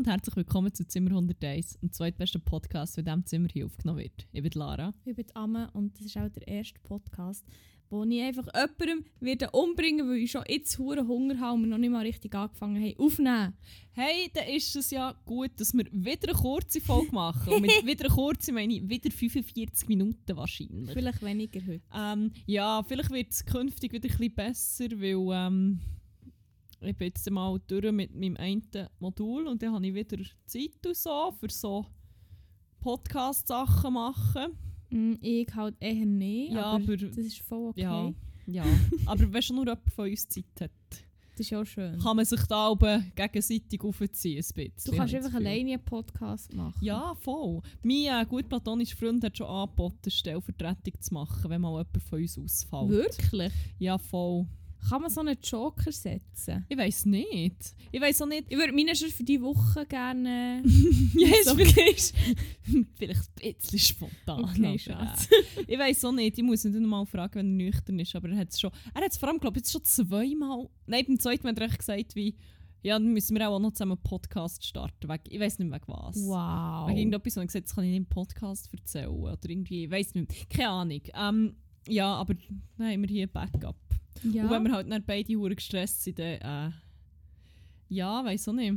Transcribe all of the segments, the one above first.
Und herzlich willkommen zu Zimmer 101, dem zweitbesten Podcast, der in diesem Zimmer hier aufgenommen wird. Ich bin Lara. Ich bin Amme und das ist auch der erste Podcast, wo ich einfach jemandem werde umbringen weil ich schon jetzt hure Hunger habe und wir noch nicht mal richtig angefangen haben aufnehmen. Hey, dann ist es ja gut, dass wir wieder eine kurze Folge machen. Und mit wieder eine kurze meine ich wieder 45 Minuten wahrscheinlich. Vielleicht weniger heute. Ähm, ja, vielleicht wird es künftig wieder ein bisschen besser, weil ähm, ich bin jetzt mal durch mit meinem einen Modul und dann habe ich wieder Zeit und so für so Podcast-Sachen machen. Mm, ich halt eher nicht, Ja, aber, aber- das ist voll okay. Ja, ja. aber wenn schon nur jemand von uns Zeit hat, Das ist auch schön. kann man sich da oben gegenseitig aufziehen ein bisschen. du kannst einfach alleine einen Podcast machen. Ja, voll. Mein äh, gut platonischer Freund hat schon angeboten, Stellvertretung zu machen, wenn mal jemand von uns ausfällt. Wirklich? Ja, voll. Kann man so einen Joker setzen? Ich weiß nicht. Ich weiß auch nicht. Ich würde meinen schon für diese Woche gerne... Ist so vielleicht, vielleicht ein bisschen spontan. Okay, Schatz. ich weiß auch nicht. Ich muss ihn dann mal fragen, wenn er nüchtern ist. Aber er hat es schon. Er hat es vor allem, glaube ich, jetzt schon zweimal. Nein, beim zweiten Mal hat er echt gesagt, wie. Ja, dann müssen wir auch noch zusammen einen Podcast starten. Wegen, ich weiß nicht mehr wegen was. Wow. Wegen irgendetwas, und ich gesagt das kann ich nicht im Podcast erzählen. Oder irgendwie, ich weiß nicht. Keine Ahnung. Ähm, ja, aber dann haben wir hier ein Backup. Ja. Und wenn wir halt dann beide hure gestresst sind, dann. Äh, ja, weiß auch nicht.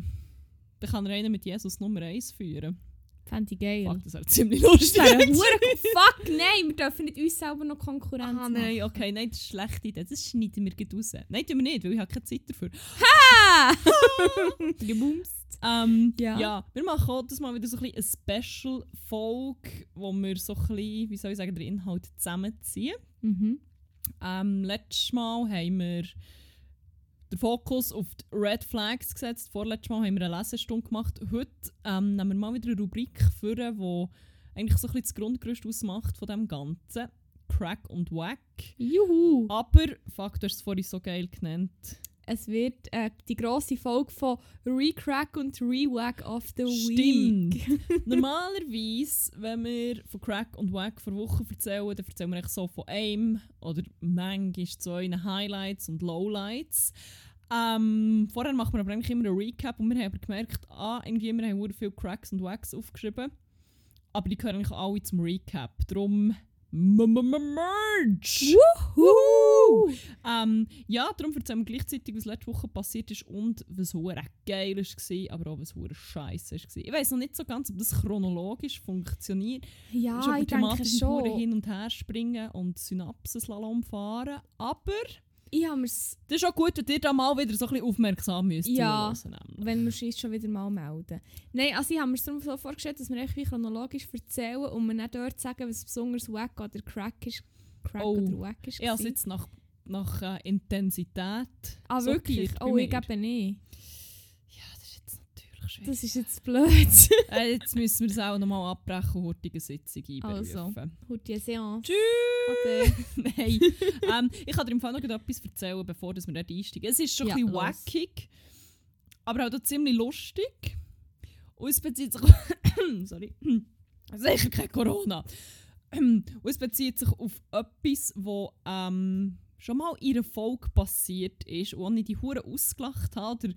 Dann kann er einen mit Jesus Nummer 1 führen. Fände ich geil. Fuck, das wäre ziemlich lustig. Das wäre Fuck, nein, wir dürfen nicht uns selber noch Konkurrenz Ah machen. nein, okay, nein, das ist schlechte Idee. Das schneiden wir raus. Nein, tun wir nicht, weil ich habe keine Zeit dafür. Ah! Gebumst. Ähm, Ja. ja. wir machen auch das mal wieder so ein bisschen eine Special-Folge, wo wir so ein bisschen, wie soll ich sagen, den Inhalt zusammenziehen. Mhm. Ähm, letztes Mal haben wir den Fokus auf die Red Flags gesetzt. Vorletztes Mal haben wir eine Lesestunde gemacht. Heute ähm, nehmen wir mal wieder eine Rubrik für, die eigentlich so ein bisschen das Grundgerüst ausmacht von dem Ganzen. Crack und Wack. Juhu. Aber, fuck, du hast es vorhin so geil genannt. Es wird äh, die grosse Folge von Recrack und Rewack of the Week. Stimmt. Normalerweise, wenn wir von Crack und Wack vor Wochen erzählen, dann erzählen wir eigentlich so von einem oder manchmal zwei Highlights und Lowlights. Ähm, vorher machen wir aber eigentlich immer einen Recap und wir haben aber gemerkt, ah, irgendwie wir haben sehr viele Cracks und Wacks aufgeschrieben. Aber die gehören eigentlich alle zum Recap. Darum M- M- M- Merge! Wuhu! Ähm, ja, darum erzählen wir gleichzeitig, was letzte Woche passiert ist und was hure geil war, aber auch was hure scheiße war. Ich weiß noch nicht so ganz, ob das chronologisch funktioniert. Ja, ich denke schon. hin und her springen und Synapsenslalom fahren. Aber Ich habe mir's, das ist auch gut, wenn ihr da mal wieder so ein bisschen aufmerksam müsst. Ja. wenn wir uns schon wieder mal melden. Nein, also ich habe mir es darum so vorgestellt, dass wir wie chronologisch erzählen und wir nicht dort sagen, was besonders wack oder crack ist. Crack Oh. oder wack ist. Es gewesen. jetzt nach, nach äh, Intensität Ah, wirklich? sortiert bei Oh, ich gebe nicht. Ja, das ist jetzt. Das blöd. äh, jetzt müssen wir es auch nochmal abbrechen und heutige Sitzung einberufen. Also. Heute Seance. Tschüss! Nein. ähm, ich kann dir im Fall noch etwas erzählen, bevor wir dort einsteigen. Es ist schon Ja, ein bisschen wackig, aber auch ziemlich lustig. Und es bezieht sich... Sorry. Sicher kein Corona. Und es bezieht sich auf etwas, was ähm, schon mal in einer Folge passiert ist und ich die Hure ausgelacht habe oder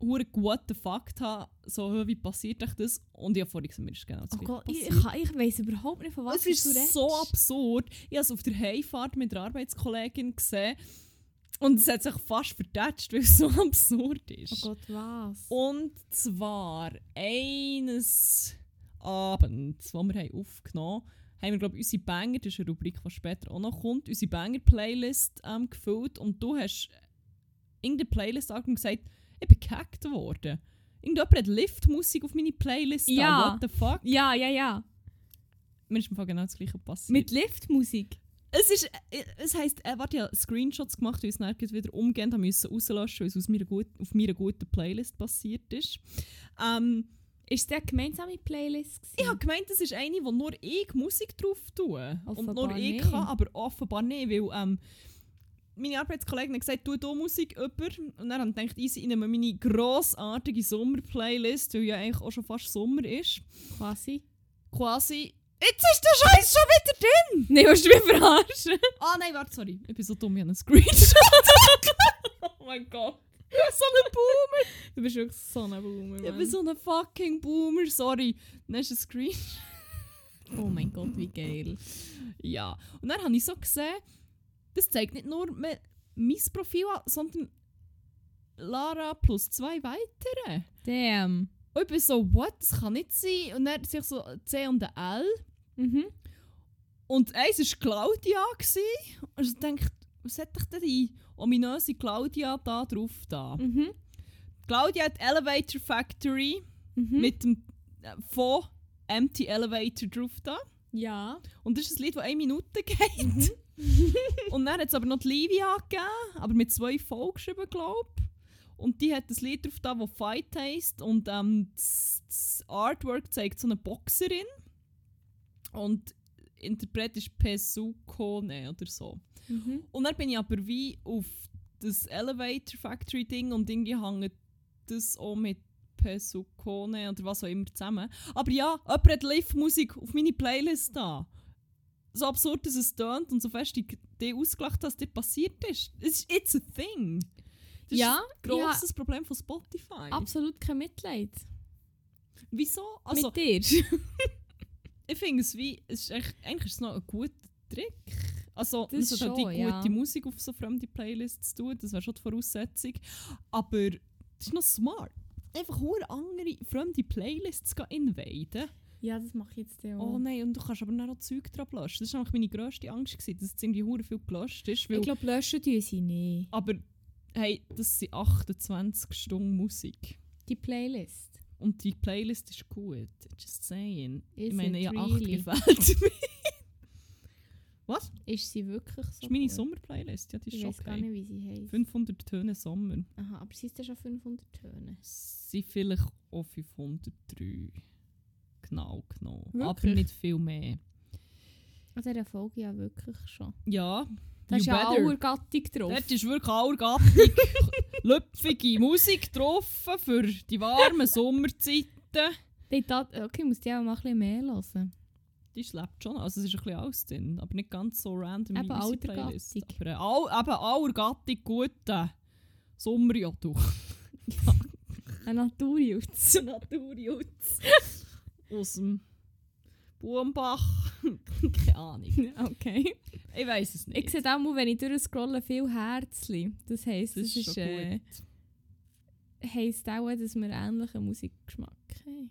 hure guten Fakt habe, so wie passiert euch das? Und ich habe vorhin gesagt, mir ist genau das Oh Gott, ich, ich, ich weiss überhaupt nicht, von was Es ist du redest. so absurd. Ich habe es auf der Heimfahrt mit der Arbeitskollegin gesehen und es hat sich fast vertätscht, weil es so absurd ist. Oh Gott, was? Und zwar eines Abends, wo wir haben aufgenommen haben, haben wir, glaube ich, unsere Banger, das ist eine Rubrik, die später auch noch kommt, unsere Banger-Playlist ähm, gefüllt und du hast irgendeine Playlist angegeben und gesagt, ich bin gehackt worden. Irgendjemand hat Liftmusik auf meine Playlist Ja. da, what the fuck? Ja, ja, ja. Mir ist im Fall genau das gleiche passiert. Mit Liftmusik. Es ist, äh, es heisst, er hat ja Screenshots gemacht, weil es dann wieder umgehend haben müssen rauslöschen, weil es aus meiner gut, auf meiner guten Playlist passiert ist. Ähm, Ist es eine gemeinsame Playlist? gewesen? ich habe gemeint, das ist eine, wo nur ich Musik drauf tue. Und Offenbar nur ich nicht. kann, aber offenbar nicht, weil ähm, meine Arbeitskollegin hat gesagt, tu hier Musik über. Und dann habe ich gedacht, easy, ich nehme meine grossartige Sommer-Playlist, weil ja eigentlich auch schon fast Sommer ist. Quasi. Quasi, jetzt ist der Scheiß schon wieder drin! Nein, willst du mich verarschen? Ah nein, warte, sorry. Ich bin so dumm, ich habe einen Screenshot. oh mein Gott. So ein Boomer. Du bist wirklich so ein Boomer, Ich bin Mann. so ein fucking Boomer, sorry. Dann ist ein Screen. Oh mein Gott, wie geil. Ja. Und dann habe ich so gesehen, das zeigt nicht nur me- mein Profil an, sondern Lara plus zwei weitere. Damn. Und ich bin so, what? Das kann nicht sein. Und dann sehe ich so C und L. Mhm. Und eins war Claudia. Gewesen. Und ich dachte, was hat dich denn die ominöse Claudia da drauf da? Mhm. Claudia hat Elevator Factory Mhm. mit dem äh, von Empty Elevator drauf da. Ja. Und das ist ein Lied, das eine Minute geht. Mhm. Und dann hat es aber noch die Livia gegeben, aber mit zwei V geschrieben, glaube ich. Und die hat das Lied drauf da, das Fight heisst. Und ähm, das, das Artwork zeigt so eine Boxerin. Und Interpret ist Pesukone oder so. Mhm. Und dann bin ich aber wie auf das Elevator Factory Ding und irgendwie hängt das auch mit Pesukone oder was auch immer zusammen. Aber ja, jemand hat Live-Musik auf meine Playlist da. So absurd, dass es tönt und so fest ich die ausgelacht dass das passiert ist. Es ist it's a thing. Das Ja, ist ein grosses Problem von Spotify. Absolut kein Mitleid. Wieso? Also, Mit dir. ich finde es wie, es ist eigentlich, eigentlich ist es noch ein guter Trick. Also, Das es hat halt die schon, gute ja. Musik auf so fremde Playlists zu tun, das wäre schon die Voraussetzung. Aber das ist noch smart. Einfach hure andere fremde Playlists invaden. ja, das mache ich jetzt ja Oh nein, und du kannst aber dann auch Zeug dran löschen. Das war eigentlich meine grösste Angst, gewesen, dass es irgendwie hure viel gelöscht ist. Ich glaube, löschen tun sie nicht. aber hey, das sind 28 Stunden Musik. Die Playlist. Und die Playlist ist gut. Just saying. Is ich meine, ja, 8 really? gefällt mir. Was? Ist sie wirklich so? Das ist meine gut? Sommerplaylist, ja, die ist Ich schon weiß gar okay. nicht, wie sie heißt. 500 Töne Sommer. Aha, aber sie ist ja schon 500 Töne. Sind vielleicht auch 503. Genau genommen. Aber Wirklich? nicht viel mehr. An dieser Folge ja wirklich schon. Ja, Da you ist ja better. aller Gattung drauf. Dort ist wirklich allgattig lüpfige Musik drauf für die warmen Sommerzeiten. Okay, ich muss die auch mal ein bisschen mehr hören. Die schleppt schon. Also es ist ein bisschen alles drin, aber nicht ganz so random Eben wie unsere Playlist. Altergattung. Aber äh, all, eben allergattig guten Sommerjodu. Ein Naturjutz. Naturjutz. Aus dem Bumbach. Keine Ahnung. okay. Ich weiß es nicht. Ich sehe auch mal, wenn ich durchscrolle, viel Herzli. Das heisst, das das, ist ist, äh, heisst auch, dass wir ähnlichen Musikgeschmack haben.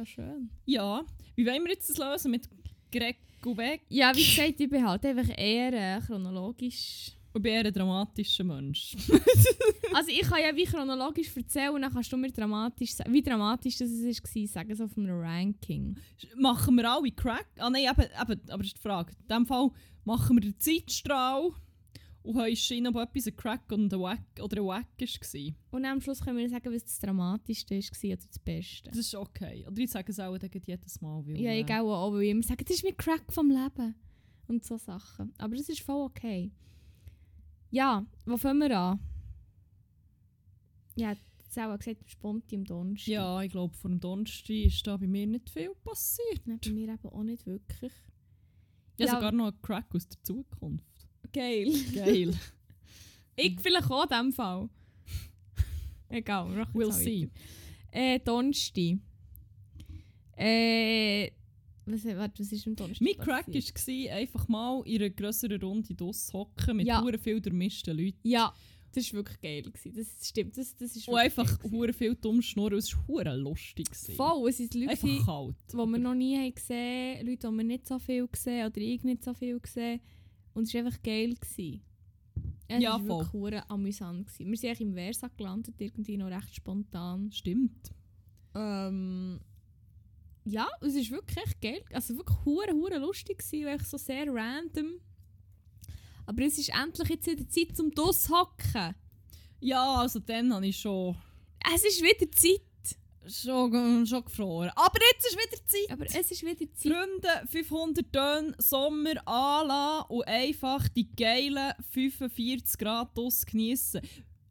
Ja schön. Ja, wie wollen wir jetzt das lösen mit Greg und weg? Ja, wie gesagt, ich bin halt einfach eher chronologisch. Ich bin eher ein dramatischer Mensch. Also ich kann ja wie chronologisch erzählen und dann kannst du mir dramatisch sagen, wie dramatisch das war, sagen so auf einem Ranking. machen wir alle Crack? Ah nein, eben, eben, aber das ist die Frage. In diesem Fall machen wir den Zeitstrahl und haben entschieden, ob etwas ein Crack und ein Wack oder ein Wack war. Und am Schluss können wir sagen, was das dramatischste war oder das Beste. Das ist okay. Oder ich sage es auch dann jedes Mal. Weil, Ja, äh, ich auch, auch, weil ich immer sage, das ist mein Crack vom Leben. Und so Sachen. Aber das ist voll okay. Ja, wo fangen wir an? Ja, das auch gesagt, Sponti am Donnerstag. Ja, ich glaube, vor dem Donnerstag ist da bei mir nicht viel passiert. Nein, bei mir eben auch nicht wirklich. Ja, Ja. sogar noch ein Crack aus der Zukunft. Geil. Geil. ich vielleicht auch in diesem Fall. Egal, we'll see. Äh, Donnerstag. Äh, was, warte, was ist am Donnerstag Mein Crack war einfach mal in einer grösseren Runde draussen hocken mit Ja. viel durchmischten Leuten. Ja, das war wirklich geil. Gewesen. Das stimmt, das, das ist Und einfach hure viel dumm schnurren. Es war hure lustig. gewesen. Voll, es sind Leute, Einfach kalt. die wir noch nie haben gesehen Leute, die wir nicht so viel gesehen oder ich nicht so viel gesehen Und es war einfach geil. Gewesen. Es Ja, war voll. wirklich amüsant. Gewesen. Wir sind eigentlich im Versa gelandet, irgendwie noch recht spontan. Stimmt. Ähm, ja, es ist wirklich echt geil. Also wirklich hure hure lustig gewesen, weil so sehr random. Aber es ist endlich jetzt wieder Zeit zum Dusshocken. Ja, also dann habe ich schon, Es ist wieder Zeit. Schon, schon gefroren. Aber jetzt ist wieder Zeit. Aber es ist wieder Zeit. Freunde, 500 Töne Sommer anlassen und einfach die geilen 45 Grad aus genießen.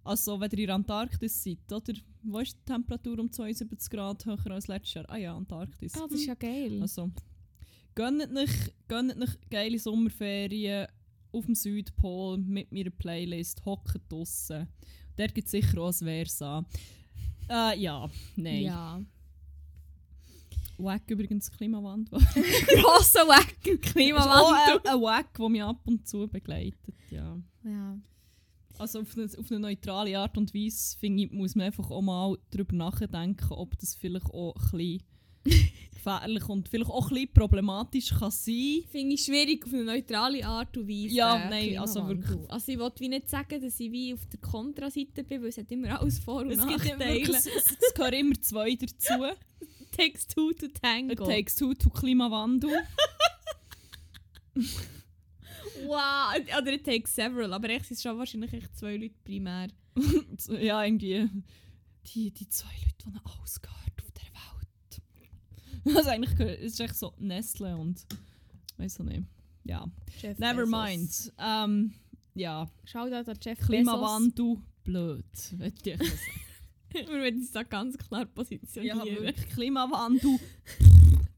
Also, wenn ihr in der Antarktis seid, oder? Wo ist die Temperatur um 72 Grad höher als letztes Jahr? Ah ja, Antarktis. Ah, das ist ja geil. Also, gönnt euch, gönnt euch geile Sommerferien auf dem Südpol mit meiner Playlist, hockt draussen. Der gibt sicher auch ein Versa. Äh, ja, nein. Ja. Wack übrigens Klimawandel. Grosser Wack, auch Klimawandel. ein, ein Wack, der mich ab und zu begleitet. Ja. Ja. Also auf eine, auf eine neutrale Art und Weise finde ich, muss man einfach auch mal darüber nachdenken, ob das vielleicht auch ein bisschen gefährlich und vielleicht auch ein bisschen problematisch kann sein. Finde ich schwierig auf eine neutrale Art und Weise. Ja, äh, nein, also wirklich. Also ich wollte wie nicht sagen, dass ich wie auf der Kontraseite bin, weil es hat immer alles Vor- und Es, gibt Nachteile. wirklich, es, es gehören immer zwei dazu. takes two to It tango. takes two to Klimawandel. wow, oder it takes several, aber echt sind schon wahrscheinlich echt zwei Leute primär. Ja, irgendwie die, die zwei Leute, die alles gehört Also eigentlich es ist echt so Nestle und weiß auch nicht. Ja, Jeff never Bezos. mind. Ähm, ja, Shoutout an Jeff Klimawandel, blöd. Möchte ich sagen. Bezos. Wir werden uns da ganz klar Ja, positionieren. wirklich Klimawandel.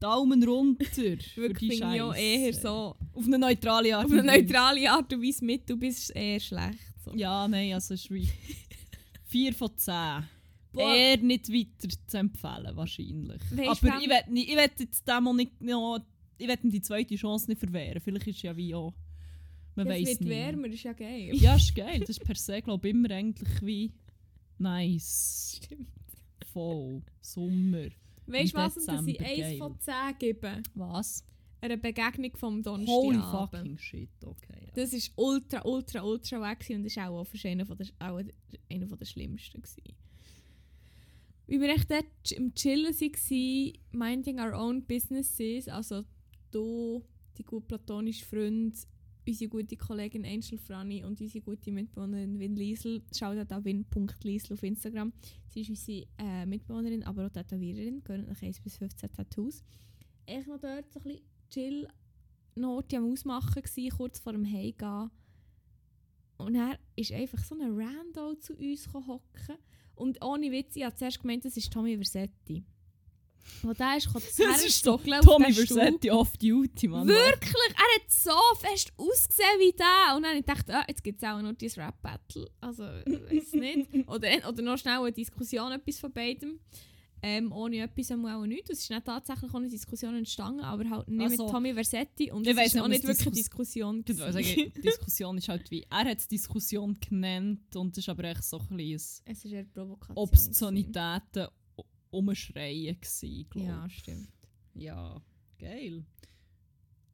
Daumen runter. Wirklich finde ich auch Scheisse. eher so, Auf eine neutrale Art. auf eine neutrale Art und Weise mit, du bist eher schlecht. So. Ja, nein, also es ist wie 4 von 10. Boah. Eher nicht weiter zu empfehlen, wahrscheinlich. Weisst, Aber ich nicht- ich will jetzt dem auch nicht noch, ich will die zweite Chance nicht verwehren. Vielleicht ist ja wie auch, man es weiß wird nicht. wärmer, ist ja geil. Ja, ist geil. Das ist per se, glaube ich, immer eigentlich wie nice. Stimmt. Voll. Sommer. Weißt du was, und dass ich Dezember, 1 geil. von 10 gebe? Was? Einer Begegnung vom Holy Donnerstagabend. fucking shit, okay. Ja. Das war ultra, ultra, ultra gewesen und das war auch fast einer, der, auch einer der schlimmsten. Gewesen. Wie wir echt dort im Chillen waren, minding our own businesses, also du, die gute platonische Freund, unsere gute Kollegin Angel Franny und unsere gute Mitbewohnerin Win Liesel. Schaut an win.liesel auf Instagram. Sie ist unsere äh, Mitbewohnerin, aber auch Tätowiererin, gehört nach 1 bis 15 Tattoos. Ich noch dort so ein bisschen chill Note am Ausmachen, gewesen, kurz vor dem Heimgehen. Und er ist einfach so ein Rando zu uns hocken. Und ohne Witz, ich habe zuerst gemeint, das ist Tommy Versetti. Und der ist Das das ist so Tommy Versetti off duty, Mann. Wirklich? Er hat so fest ausgesehen wie der. Und dann habe ich gedacht, ah, jetzt gibt es auch noch dieses Rap-Battle. Also, weiß nicht. Oder, oder noch schnell eine Diskussion, etwas von beidem. Ähm, ohne etwas haben wir auch nichts. Es ist nicht tatsächlich auch eine Diskussion entstanden, aber halt nicht Also, mit Tommy Versetti. Und es ist auch nicht wirklich eine Diskus- Diskussion. Ich würde gewesen. sagen, Diskussion ist halt wie, er hat es Diskussion genannt und es ist aber echt so ein bisschen Es ist eher Provokation. Obszönitäten umschreien gsi, glaube Ja, stimmt. Ja, geil.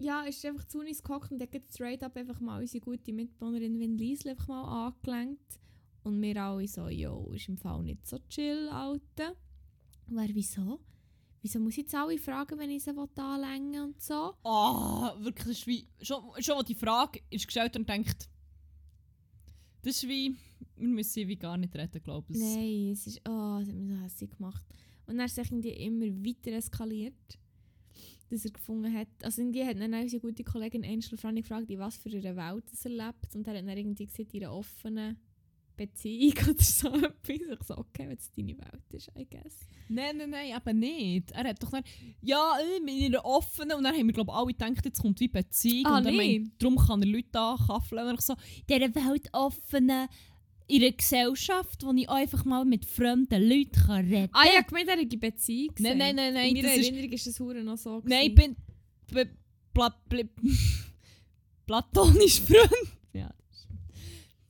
Ja, ist einfach zu uns gehockt und hat gerade straight up einfach mal unsere gute Mitbewohnerin Win Liesl einfach mal angelenkt. Und wir alle so, jo, ist im Fall nicht so chill, Alter. Und er, wieso? Wieso muss ich jetzt alle fragen, wenn ich sie anlängen will und so? Ah, wirklich, das ist wie, schon, schon die Frage ist gestellt und denkt, das ist wie, wir müssen wie gar nicht reden, glaube ich. Nein, es ist, oh, es hat mich so hässlich gemacht. Und er ist irgendwie immer weiter eskaliert, dass er gefunden hat, also irgendwie hat dann unsere gute Kollegin Angel Franny gefragt, in was für einer Welt er lebt. Und er hat dann irgendwie gesagt, in einer offenen Beziehung oder so etwas. Ich so, okay, wenn es deine Welt ist, I guess. Nein, nein, nein, eben nicht. Er hat doch dann, ja, äh, mit einer offenen, und dann haben wir, glaube ich, alle gedacht, jetzt kommt wie Beziehung. Ah, und nee. meint, darum kann er Leute ankaffeln. Und ich so, in dieser weltoffenen, in einer Gesellschaft, wo ich einfach mal mit fremden Leuten kann reden Ah ja, gemeint, er hat Beziehung Nein, gesehen. nein, nein, nein, In meiner das ist- Erinnerung ist das Hure noch so. Nein, ich gewesen. bin pl pla pl platonisch Freund. Ja.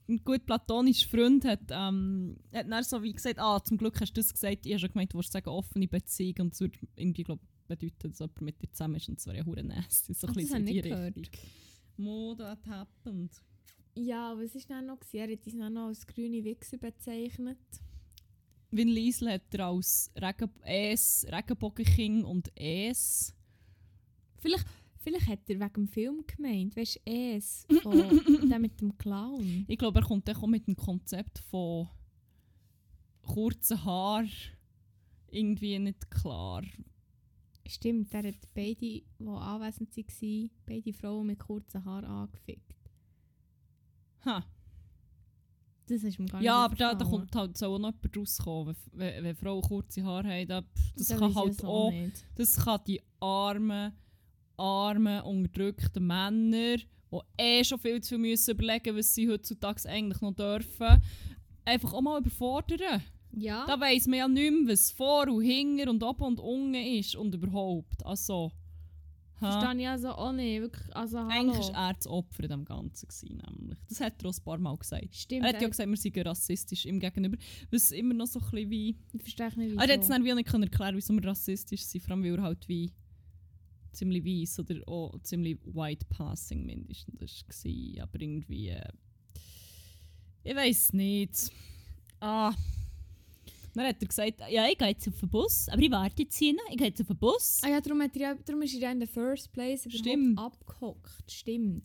Das ist- Ein gut platonischer Freund hat, ähm, hat dann so wie gesagt, ah, zum Glück hast du das gesagt, ich habe schon gemeint, du wolltest sagen, offene Beziehung und es würde irgendwie, glaub, bedeuten, dass jemand mit dir zusammen ist und es wäre ja hure nasty. So ein das bisschen in die nicht gehört. Richtung. Mo, that happened. Ja, was war dann noch? Er hat uns dann noch als grüne Wichser bezeichnet. Vin Liesel hat er als Regen Es, Regenbogenking und Es. Vielleicht, vielleicht hat er wegen dem Film gemeint, weißt du, es, von der mit dem Clown. Ich glaube, er kommt dann auch mit dem Konzept von kurzen Haar irgendwie nicht klar. Stimmt, er hat beide, die anwesend waren, beide Frauen mit kurzen Haaren angefickt. Ha. Das ist mir gar Ja, aber nicht da, da aufgefallen. kommt halt soll auch noch jemand rauskommen. Wenn, wenn, wenn Frauen kurze Haare haben, da, das Da kann halt auch, nicht. das kann die armen, armen, unterdrückten Männer, die eh schon viel zu viel müssen überlegen was sie heutzutage eigentlich noch dürfen, einfach auch mal überfordern. Ja. Da weiss man ja nicht mehr, was vor und hinter und oben und unten ist und überhaupt. Also, ha. Verstehe ich also auch nicht. Wirklich, also hallo. Eigentlich war er das Opfer in dem Ganzen. Gewesen, nämlich. Das hat er auch ein paar Mal gesagt. Stimmt. Er hat ja äh, gesagt, wir seien rassistisch ihm gegenüber. Was immer noch so ein bisschen wie... ich verstehe nicht, Er hat wieso. dann wie auch nicht erklären wieso wir rassistisch sind. Vor allem, weil er halt wie ziemlich weiss oder auch ziemlich white passing mindestens war. Aber irgendwie... Äh, ich weiß nicht. Ah... Dann hat er gesagt, ja, ich gehe jetzt auf den Bus, aber ich warte jetzt hier, ich gehe jetzt auf den Bus. Ah ja, darum, hat er darum ist er ja in the first place Stimmt. abgehockt. Stimmt.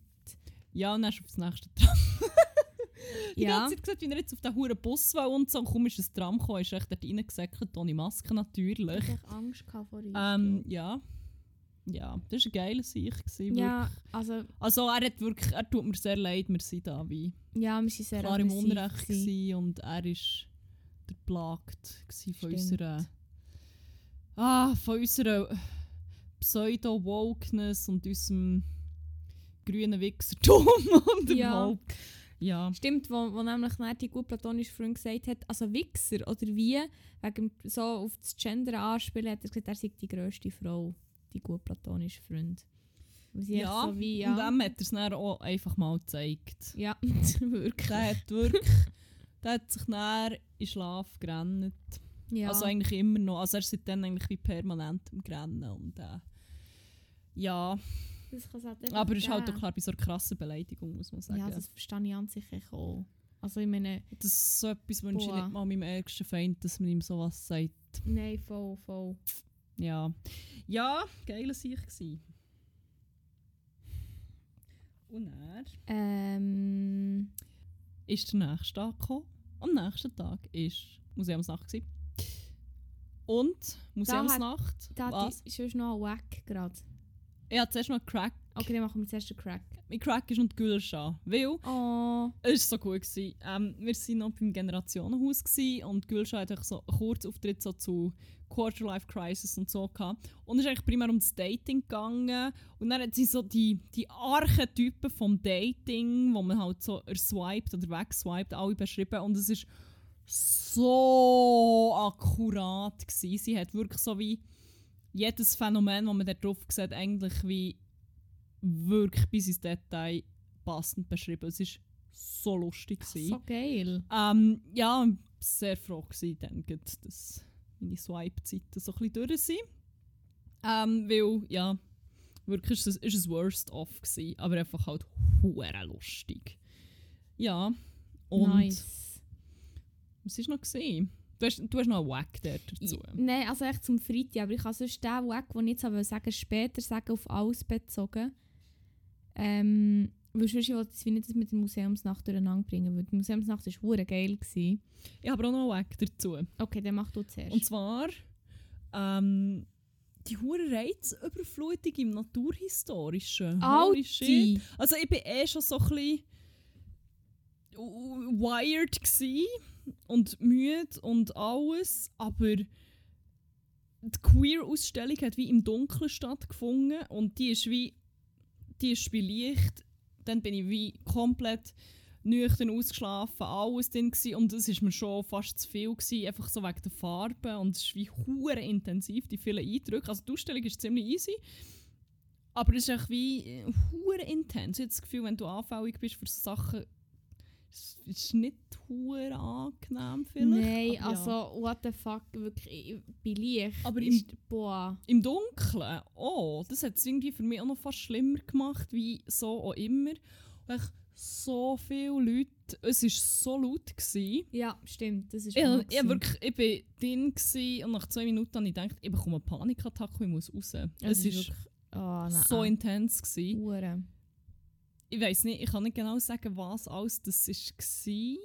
Ja, und dann ist er aufs nächste Tram. Die Ja. ganze Zeit gesagt, wie er jetzt auf den huren Bus will und so. Kaum ist ein Tram gekommen, ist er echt dort reingesäckert, ohne Maske natürlich. Ich hatte Angst vor ihm. Ähm, ja. Ja, das war geiler Sieg. gewesen, ja, also, Also er hat wirklich, er tut mir sehr leid, wir sind da wie ja, wir sind sehr klar im Unrecht gewesen. und er ist der plagt von unserer ah, von unserer Pseudo-Wokeness und unserem grünen Wichsertum und Ja. überhaupt. Ja. Stimmt, wo, wo nämlich die gut platonische Freundin gesagt hat, also Wichser oder wie, wegen so auf das Gender anspielen, hat er gesagt, er sei die grösste Frau, die gut platonische Freund. Und Ja, so wie, und ja. dem hat er es dann auch einfach mal gezeigt. Ja, wirklich. Der hat wirklich, der hat sich dann in Schlaf gerannt. Ja. Also eigentlich immer noch. Also er ist seitdem eigentlich wie permanent im Grennen und äh, ja, halt aber es ist halt auch klar bei so einer krassen Beleidigung, muss man sagen. Ja, das verstehe ich an sich auch. Also ich meine, das ist so etwas wünsche ich nicht mal meinem ärgsten Feind, dass man ihm sowas sagt. nein, voll, voll. Ja, ja, geil Sieg gsi. Und er Ähm, ist der nächste Tag gekommen. Am nächsten Tag ist Museumsnacht gsi. Und Museumsnacht, da was? ist schon noch Wack gerade. Ich hatte zuerst noch Crack. Okay, dann machen wir zuerst den Crack. Mein Crack ist und Gülscha. Weil Oh, Es war so gut. Gewesen. Ähm, wir waren noch beim Generationenhaus gewesen und Gülscha hat eigentlich so einen Kurzauftritt so zu Quarterlife Crisis und so gehabt. Und es ist eigentlich primär um das Dating gegangen. Und dann hat sie so die, die Archetypen vom Dating, wo man halt so erswiped oder wegswiped, alle beschrieben. Und es ist so akkurat gewesen. Sie hat wirklich so wie jedes Phänomen, das man da drauf sieht, eigentlich wie wirklich bis ins Detail passend beschrieben. Es ist so lustig. gewesen. so geil. Ähm, ja, ich war sehr froh, gewesen, dann, dass meine Swipe-Zeiten so ein bisschen durch sind. Ähm, weil, ja, wirklich ist es, ist es worst off gewesen, aber einfach halt hure lustig. Ja, und nice. was war noch? Gewesen? Du hast, du hast noch einen Wack dazu. Nein, also echt zum Freitag. Aber ich kann sonst den Wack, den ich jetzt aber sagen, später sagen, auf alles bezogen. Ähm, weil sonst wollte ich nicht das mit der Museumsnacht durcheinander bringen, weil die Museumsnacht war hure geil. Gewesen. Ich habe auch noch einen Wack dazu. Okay, dann mach du zuerst. Und zwar ähm, die hure Reizüberflutung im Naturhistorischen. Holy shit. Also ich bin eh schon so ein bisschen wired und müde und alles, aber die Queer-Ausstellung hat wie im Dunkeln stattgefunden und die ist wie die ist wie Licht. Dann bin ich wie komplett nüchtern ausgeschlafen, alles drin gsi und es ist mir schon fast zu viel gsi, einfach so wegen der Farbe und es ist wie hure intensiv, die vielen Eindrücke. Also die Ausstellung ist ziemlich easy, aber es ist echt wie äh, hure intens. Ich habe das Gefühl, wenn du anfällig bist für so Sachen, ist nicht hure angenehm vielleicht. Nein, aber ja. also, what the fuck, wirklich, ich- bei Licht Aber ist, boah. Im Dunkeln, oh, das hat es irgendwie für mich auch noch fast schlimmer gemacht, wie so auch immer. Und so viele Leute, es war so laut. Gewesen. Ja, stimmt, das ist Ich, wahr ich, wirklich, ich bin drin gewesen und nach zwei Minuten habe ich gedacht, ich bekomme eine Panikattacke, ich muss raus. Es es ist war oh, nein. so intens. Gewesen. Hure. Ich weiß nicht, ich kann nicht genau sagen, was alles das war.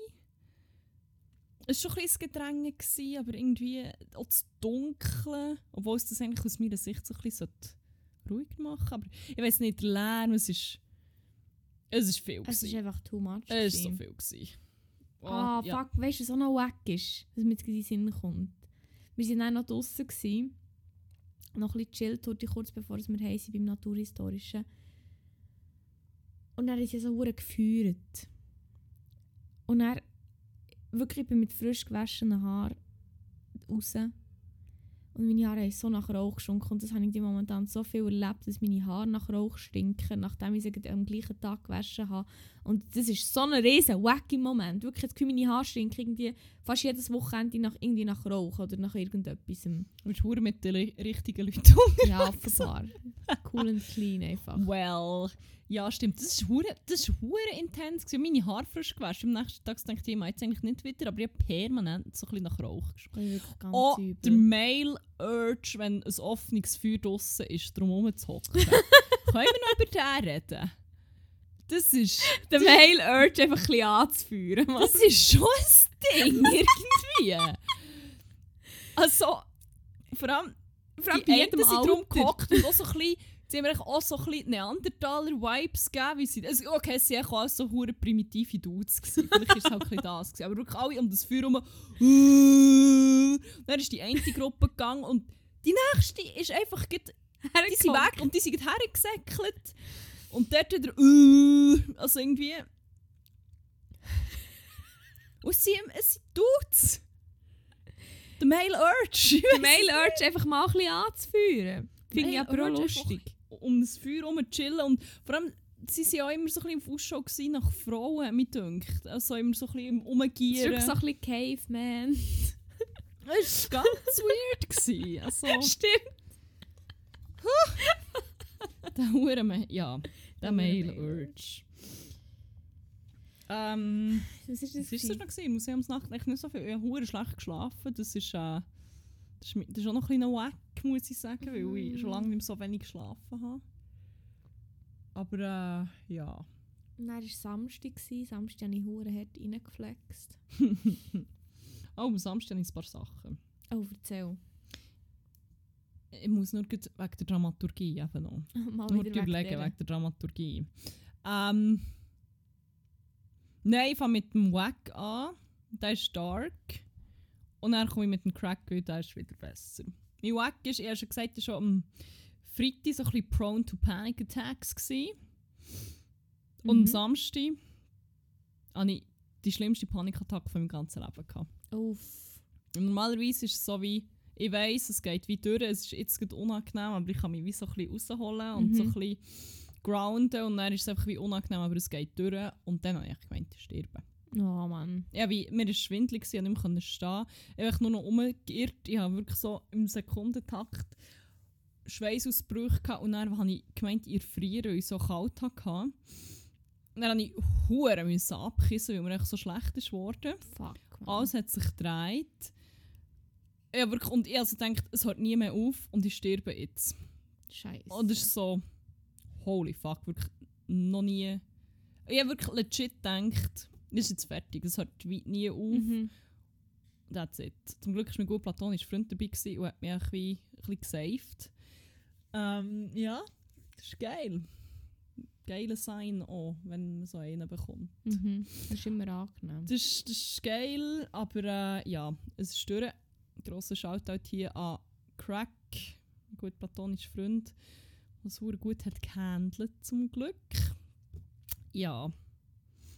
Es war schon ein bisschen Gedränge, aber irgendwie auch das Dunkle, obwohl es das eigentlich aus meiner Sicht so ein bisschen ruhig machen sollte. Aber ich weiß nicht, der Lärm, es ist, es ist viel. Es ist gewesen. einfach too much. Es ist so viel. Gewesen. Oh, Ah, ja. fuck, weißt du, was auch noch wack ist, was mir jetzt in den Sinn kommt? Wir waren dann noch draußen, noch ein bisschen chillt, kurz bevor wir heim sind beim Naturhistorischen. Und dann ist sie so gefeuert. Und dann wirklich, ich bin mit frisch gewaschenen Haaren raus. Und meine Haare haben so nach Rauch gestunken. Und das habe ich momentan so viel erlebt, dass meine Haare nach Rauch stinken, nachdem ich sie am gleichen Tag gewaschen habe. Und das ist so ein riesen wacky Moment. Wirklich, jetzt können meine Haare stinken irgendwie fast jedes Wochenende nach, irgendwie nach Rauch oder nach irgendetwas. Du bist mit den richtigen Leuten um. Ja, offenbar. cool und clean einfach. Well, ja stimmt. Das ist hure, das ist hure intens. gewesen. Meine Haare frisch gewaschen. Am nächsten Tag dachte ich, ich jetzt eigentlich nicht wieder, aber ich habe permanent so ein bisschen nach Rauch ganz Oh, übel. der Male Urge, wenn ein offenes Feuer draussen ist, drum herumzuhocken. Können wir noch über den reden? Das ist, Der Male Urge einfach ein bisschen anzuführen. das ist schon ein Ding, irgendwie. Also, vor allem, Vor allem bei jedem sind drum gehockt und auch so ein bisschen, sie haben mir auch so ein bisschen Neandertaler-Vibes gegeben. Wie sie, also okay, sie waren auch so hure primitive Dudes. Gewesen. Vielleicht war es halt ein bisschen das. Gewesen. Aber wirklich alle um das Feuer herum. Dann ist die eine Gruppe gegangen und die nächste ist einfach... grad- Die sind weg und die sind gerade hergesäckelt. Und dort wieder... Also irgendwie... Und sie, es sind Dudes. Der Male Urge. Der Male Urge einfach mal ein bisschen anzuführen. Finde ich aber auch lustig. Um das Feuer herum chillen und vor allem, sie waren ja auch immer so ein bisschen auf Ausschau gewesen nach Frauen, mir dünkt. Also immer so ein bisschen im Es ist so ein bisschen Caveman. Das war ganz weird. Gewesen. Also, Stimmt. der Hure, Ma- ja, der Male Urge. Ähm, Was ist was war das noch? gewesen? Museumsnacht? Ich nicht so viel. Ich habe schlecht geschlafen. Das ist, äh, das ist, mi- das ist auch noch ein bisschen wack, muss ich sagen, weil ich schon lange nicht mehr so wenig geschlafen habe. Aber äh, ja. War es Samstag. gewesen. Samstag habe ich hure hart reingeflext. Oh, am Samstag habe ich ein paar Sachen. Oh, erzähl. Ich muss nur wegen der Dramaturgie eben noch. Mal Nur wieder überlegen wegen der Dramaturgie. Ähm, nein, ich fange mit dem Wack an. Der ist dark. Und dann komme ich mit dem Crack, weil der ist wieder besser. Mein Wack ist, ich habe schon gesagt, ist schon am Freitag so ein bisschen prone to panic attacks gewesen. Und am Mhm. Samstag hatte ich die schlimmste Panikattacke von meinem ganzen Leben. Gehabt. Uff. Und Normalerweise ist es so wie, ich weiß, es geht wie durch, es ist jetzt gerade unangenehm, aber ich kann mich wie so ein bisschen rausholen und so ein Mhm. bisschen grounden und dann ist es einfach wie unangenehm, aber es geht durch und dann habe ich gemeint, ich sterbe. Oh Mann. Ja, wie, mir war schwindelig, ich konnte nicht mehr stehen. Ich habe nur noch umgeirrt, ich habe wirklich so im Sekundentakt Schweißausbrüche gehabt und dann habe ich gemeint, ich friere, weil ich so kalt hatte. Dann habe ich Huren abkissen, weil mir echt so schlecht ist geworden. Fuck. Mann. Alles hat sich gedreht. Ja, wirklich, und ich also gedacht, es hört nie mehr auf und ich sterbe jetzt. Scheiße. Und es ist so, holy fuck, wirklich noch nie. Ich habe wirklich legit gedacht, ist jetzt fertig, es hört nie auf. Mhm. That's it. Zum Glück war mein gut platonischer Freund dabei gewesen und hat mich auch wie, ein bisschen gesaved. Ähm, ja, das ist geil. Geiler Sign auch, wenn man so einen bekommt. Mhm. Das ist immer angenehm. Das ist, das ist geil, aber äh, ja, es ist durch. Grosser Shoutout hier an Crack, ein gut platonischer Freund, der es gut hat gehandelt, zum Glück. Ja,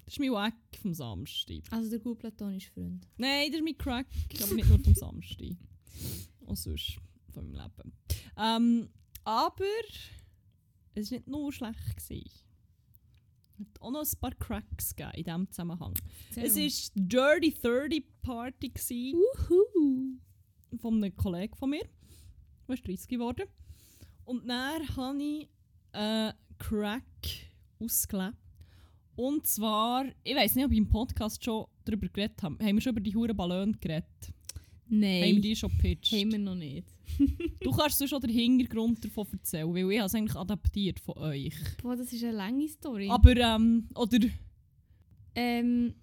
das ist mein Wack vom Samstag. Also der gut platonische Freund. Nein, das ist mein Crack, aber nicht nur vom Samstag. Auch sonst von meinem Leben. Ähm, aber es war nicht nur schlecht. Gewesen. Es hat auch noch ein paar Cracks gegeben in diesem Zusammenhang. Es war die Dirty 30 Party gewesen Uhu. von einem Kollegen von mir. Der ist 30 geworden. Und dann habe ich äh, Crack ausgelebt. Und zwar, ich weiß nicht, ob ich im Podcast schon darüber geredet habe. Haben wir schon über die Huren Ballone geredet? Haben wir Nein. die schon gepitcht? Haben wir noch nicht. Du kannst sonst schon den Hintergrund davon erzählen, weil ich habe es eigentlich adaptiert von euch. Boah, das ist eine lange Story. Aber, ähm, oder... Ähm,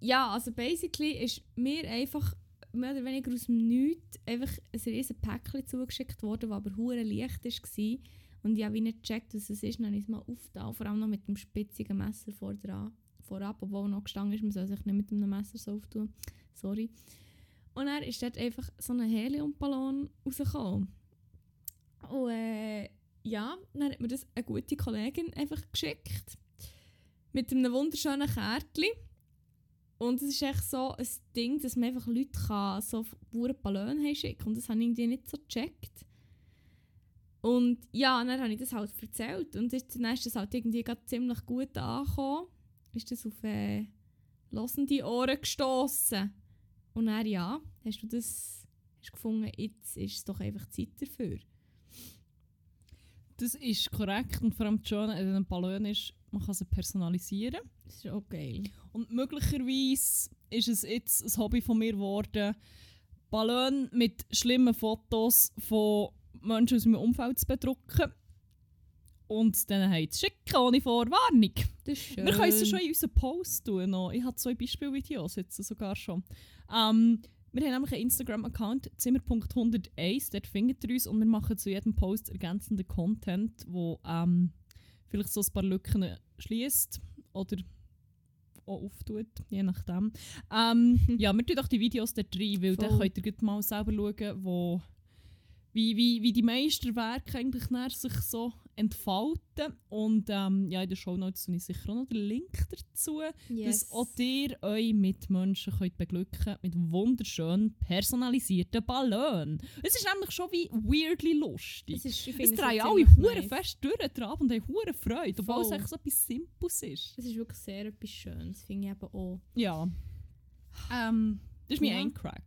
ja, also basically ist mir einfach mehr oder weniger aus dem Nichts einfach ein riesen Päckchen zugeschickt worden, das aber hure leicht war. Und ich habe nicht gecheckt, was es ist. Dann habe ich es mal aufgetan, vor allem noch mit dem spitzigen Messer vor dran, vorab, obwohl noch gestanden ist, man soll sich nicht mit einem Messer so auftun. Sorry. Und dann ist dort einfach so ein Heliumballon rausgekommen. Und äh, ja, dann hat mir das eine gute Kollegin einfach geschickt. Mit einem wunderschönen Kärtchen. Und es ist echt so ein Ding, dass man einfach Leute kann so pure Ballone schicken Und das habe ich irgendwie nicht so gecheckt. Und ja, dann habe ich das halt erzählt. Und dann ist das halt irgendwie ziemlich gut angekommen. Ist das auf äh, losende Ohren gestoßen. Und dann, ja, hast du das hast gefunden, jetzt ist es doch einfach Zeit dafür. Das ist korrekt und vor allem das Schöne an einem Ballon ist, man kann sie personalisieren. Das ist auch geil. Und möglicherweise ist es jetzt ein Hobby von mir geworden, Ballon mit schlimmen Fotos von Menschen aus meinem Umfeld zu bedrucken und dann halt zu schicken, ohne Vorwarnung. Das ist schön. Wir können es schon in unseren Post tun. Noch. Ich habe zwei Beispielvideos jetzt sogar schon. Ähm, wir haben nämlich einen Instagram-Account, zimmer.101, dort findet ihr uns und wir machen zu jedem Post ergänzenden Content, wo ähm, vielleicht so ein paar Lücken schließt oder auch auftut, je nachdem. Ähm, ja, wir tun auch die Videos dort rein, weil dann Voll. könnt ihr mal selber schauen, wo, wie, wie, wie die Meisterwerke eigentlich sich so entfalten. Und ähm, ja, in den Shownotes tue ich sicher auch noch den Link dazu, yes. dass auch ihr eure Mitmenschen könnt beglücken mit wunderschön personalisierten Ballonen. Es ist nämlich schon wie weirdly lustig. es ist, ich Es es drehen alle ziemlich hure nice. fest durch den Abend und haben hure Freude, obwohl es Voll. eigentlich so etwas Simples ist. Es ist wirklich sehr etwas Schönes, finde ich eben auch. Ja. Ähm, das ist mein Ja. ein Crack.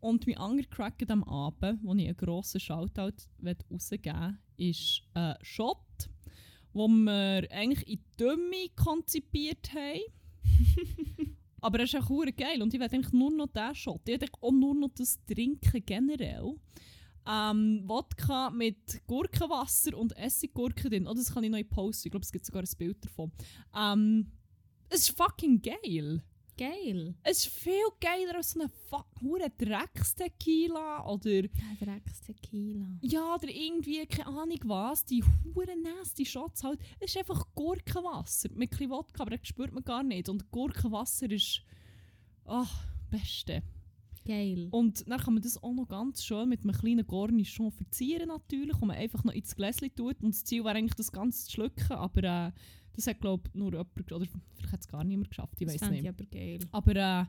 Und mein anderer Crack diesem Abend, wo ich einen grossen Shoutout rausgeben will, ist ein Shot, wo wir eigentlich in Dümme konzipiert haben. Aber er ist auch hure geil und ich will eigentlich nur noch diesen Shot. Ich eigentlich auch nur noch das trinken generell. Ähm, Wodka mit Gurkenwasser und Essiggurke drin. Oh, das kann ich noch posten. Ich glaube, es gibt sogar ein Bild davon. Ähm, es ist fucking geil. Geil. Es ist viel geiler als so ein fucking Dreckstequila oder Ja, Drecks Tequila. ja, oder irgendwie, keine Ahnung was, die hure nasty Shots halt. Es ist einfach Gurkenwasser mit ein bisschen Wodka, aber das spürt man gar nicht. Und Gurkenwasser ist, ach, beste. Geil. Und dann kann man das auch noch ganz schön mit einem kleinen Cornichon verzieren natürlich, wo man einfach noch ins Gläschen tut. Und das Ziel wäre eigentlich, das Ganze zu schlucken, aber äh, das hat glaube ich nur jemand, oder vielleicht hat es gar niemand geschafft, ich weiß nicht. ich aber geil. Aber äh,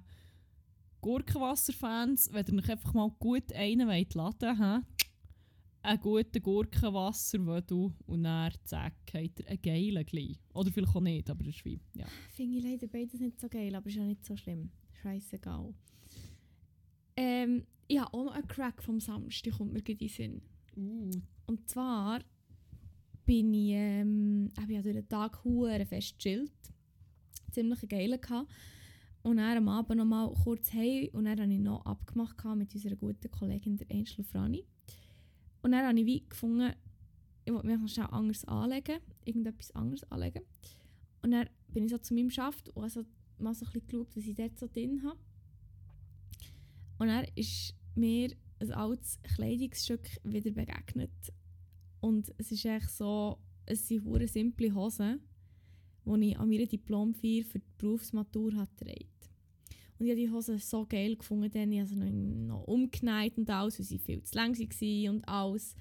Gurkenwasser-Fans, wenn ihr euch einfach mal gut einen wollt laden wollt, einen guten Gurkenwasser und dann zack, habt ihr einen geilen gleich. Oder vielleicht auch nicht, aber das ist wie, ja. Finde ich leider beides nicht so geil, aber ist ja nicht so schlimm. Scheißegal. Ähm, ich habe auch noch einen Crack vom Samstag, kommt mir gerade in den Sinn. Uh, Und zwar bin ich, ähm, habe ich durch den Tag hure fest gechillt. Ziemlich gehabt. Und dann am Abend noch mal kurz hey und dann habe ich noch abgemacht mit unserer guten Kollegin, der Angel Frani. Und dann habe ich wie gefunden, ich wollte mich schnell anders anlegen, irgendetwas anderes anlegen. Und dann bin ich so zu meinem Schaft und also mal so ein geschaut, was ich dort so drin habe. Und dann ist mir ein altes Kleidungsstück wieder begegnet. Und es ist echt so, es sind hure simple Hosen, die ich an meiner Diplomfeier für die Berufsmatur getragen. Und ich habe die Hosen so geil gefunden, denn ich habe sie noch, noch umgenäht und alles, weil sie viel zu lang waren und alles.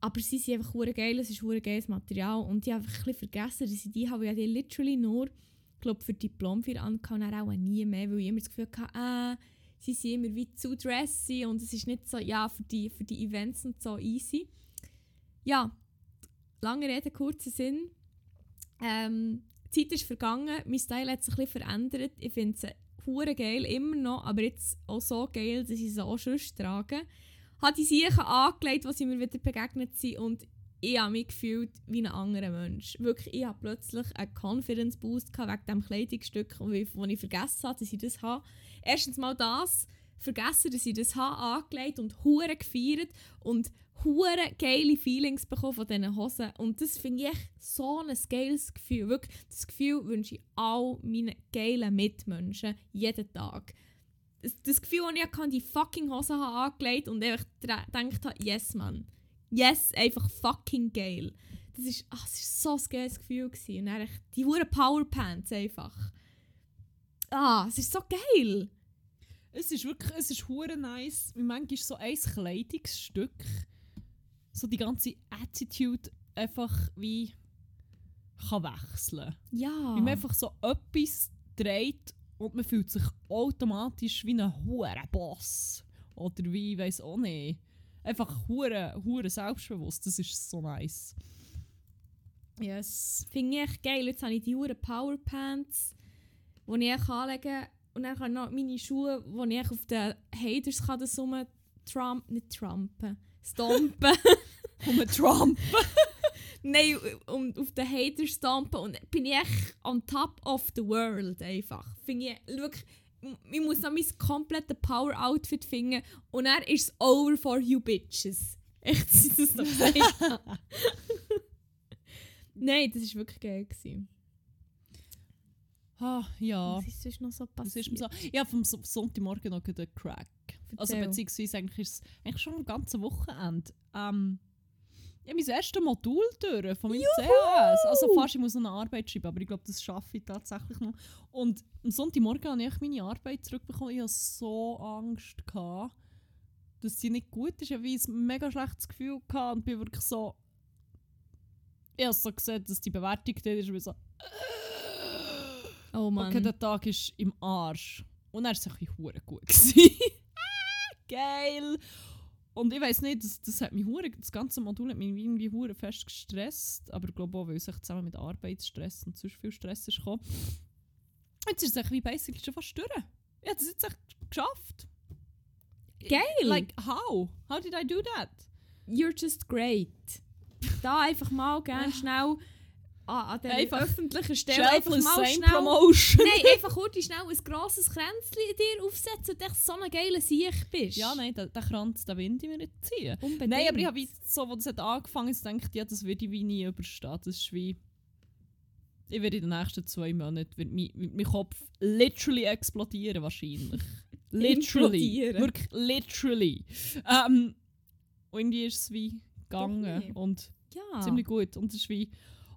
Aber sie sind einfach hure geil, es ist hure geiles Material und ich habe einfach ein vergessen, dass ich die habe, ich die literally nur, glaub, für die Diplomfeier dann auch nie mehr, weil ich immer das Gefühl hatte, ah, sie sind immer wie zu dressy und es ist nicht so, ja, für die, für die Events und so easy. Ja, lange Rede, kurzer Sinn. Ähm, die Zeit ist vergangen, mein Style hat sich ein bisschen verändert. Ich finde sie hure geil, immer noch, aber jetzt auch so geil, dass ich sie auch schon trage. Habe die Sachen angelegt, sie mir wieder begegnet sind und ich habe mich gefühlt wie ein anderer Mensch. Wirklich, ich habe plötzlich einen Confidence Boost gehabt wegen diesem Kleidungsstück, wo ich, ich vergessen habe, dass ich das habe. Erstens mal das, vergessen, dass ich das habe, angelegt und hure gefeiert und hure geile Feelings bekommen von diesen Hosen. Und das finde ich echt so ein geiles Gefühl. Wirklich, das Gefühl wünsche ich all meinen geilen Mitmenschen jeden Tag. Das, das Gefühl, das ich hatte, die fucking Hosen angelegt und einfach gedacht habe, yes, Mann. Yes, einfach fucking geil. Das ist, ach, war so ein geiles Gefühl. Gewesen. Und dann die hure Powerpants einfach. Ah, es ist so geil. Es ist wirklich, es ist hure nice, wie manchmal so ein Kleidungsstück so die ganze Attitude einfach wie kann wechseln. Ja. Wie man einfach so etwas dreht und man fühlt sich automatisch wie ein hoher Boss. Oder wie, ich weiß auch nicht. Einfach hure, hure selbstbewusst. Das ist so nice. Yes. Finde ich echt geil. Jetzt habe ich die Huren Powerpants, die ich anlegen kann. Und dann habe ich noch meine Schuhe, die ich auf den Haters kann das rum Trump, nicht Trumpen, stompen. Um Trump. Nein, um auf den Haters stompen. Und bin ich echt on top of the world einfach. Finde ich wirklich... Ich muss noch mein komplettes Power-Outfit finden und er ist over for you bitches. Echt, sie das noch gesagt. Nein, das war wirklich geil. Gewesen. Ah, ja. Was ist noch so passiert? so. Ja, vom S- Sonntagmorgen noch den Crack. Also beziehungsweise eigentlich ist es eigentlich schon am ganzen Wochenende. Ähm, ich habe mein erstes Modul durch von meinem CAS. Also fast, ich muss noch eine Arbeit schreiben, aber ich glaube, das schaffe ich tatsächlich noch. Und am Sonntagmorgen habe ich meine Arbeit zurückbekommen. Ich hatte so Angst, gehabt, dass sie nicht gut ist. Ich hatte ein mega schlechtes Gefühl gehabt und bin wirklich so... Ich habe so gesehen, dass die Bewertung dort ist. und bin so... Oh Mann. Okay, der Tag ist im Arsch. Und er war es ein hure gut. Ah, Geil! Und ich weiß nicht, das, das hat mich hure, das ganze Modul hat mich irgendwie hure fest gestresst. Aber ich glaube auch, weil es echt zusammen mit Arbeitsstress und sonst viel Stress ist gekommen. Jetzt ist es wie basically schon fast durch. Ich habe das jetzt echt geschafft. Geil! Like, how? How did I do that? You're just great. Da einfach mal gerne schnell an, an Einfach öffentlichen Stelle einfach mal schnell... Promotion. Nein, einfach kurz schnell ein grosses Kränzchen dir aufsetzen und echt so ein geiler Sieg bist. Ja, nein, den, den Kranz, den Wind ich mir nicht ziehen. Unbedingt. Nein, aber ich habe so, als es hat angefangen ist, gedacht, ja, das würde ich wie nie überstehen. Das ist wie... Ich werde in den nächsten zwei Monaten wird mein, wird mein Kopf literally explodieren wahrscheinlich. literally. Wirklich literally. Ähm, und irgendwie ist es wie gegangen und Ja. ziemlich gut. Und es ist wie,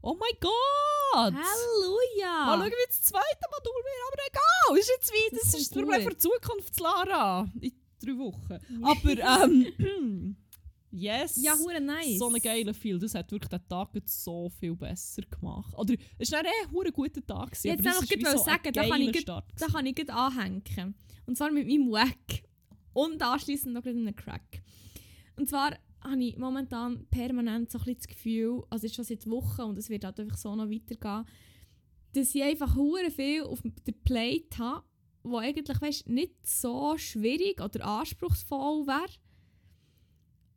oh mein Gott! Halleluja! Mal schauen, wie das zweite Modul wird, aber egal. Ist jetzt wie, Das das, ist das Problem für die Zukunft, Lara. In drei Wochen. Aber, ähm, yes. Ja, hure nice. So ein geiler Feel. Das hat wirklich den Tag jetzt so viel besser gemacht. Oder, es war ein hure guter Tag. gewesen, Jetzt aber wie gerade so sagen, da kann ich grad- Da kann ich gleich anhängen. Und zwar mit meinem Wack. Und anschliessend noch gleich einen Crack. Und zwar habe ich momentan permanent so ein bisschen das Gefühl, also es ist schon seit Wochen und es wird halt einfach so noch weitergehen, dass ich einfach hure viel auf der Plate habe, wo eigentlich weißt, nicht so schwierig oder anspruchsvoll wäre.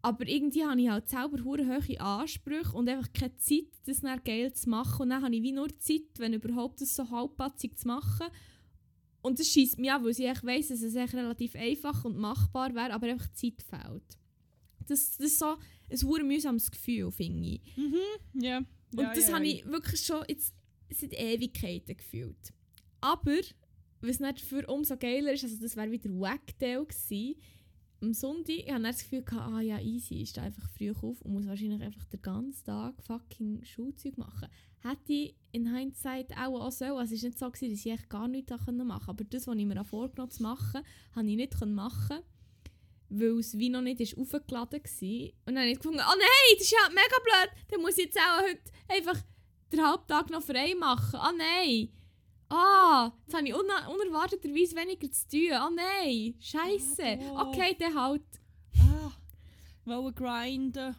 Aber irgendwie habe ich halt selber hure hohe Ansprüche und einfach keine Zeit, das dann geil zu machen. Und dann habe ich wie nur Zeit, wenn überhaupt, das so halbpatzig zu machen. Und das schießt mich an, weil ich weiss, dass es echt relativ einfach und machbar wäre, aber einfach Zeit fehlt. Das, das ist so ein hure mühsames Gefühl, finde ich. Mhm, ja. Und ja, das ja, habe ich wirklich schon jetzt seit Ewigkeiten gefühlt. Aber, was nicht für umso geiler ist, also das wäre wieder Wacktail gewesen. Am Sonntag ich hatte das Gefühl, gehabt, ah ja, easy, ist da einfach früh auf und muss wahrscheinlich einfach den ganzen Tag fucking Schulzeug machen. Hätte ich in Hindsight auch, auch so, also es war nicht so, gewesen, dass ich echt gar nichts machen konnte. Aber das, was ich mir vorgenommen zu machen, habe ich nicht machen weil es wie noch nicht ist aufgeladen war. Und dann habe ich gefunden, oh nein, das ist ja mega blöd, dann muss ich jetzt auch heute einfach den Halbtag noch frei machen. Ah nein! Ah, jetzt habe ich una unerwarteterweise weniger zu tun. Ah nein! Scheiße! Oh. Okay, dann halt. Ah, wollen grinden.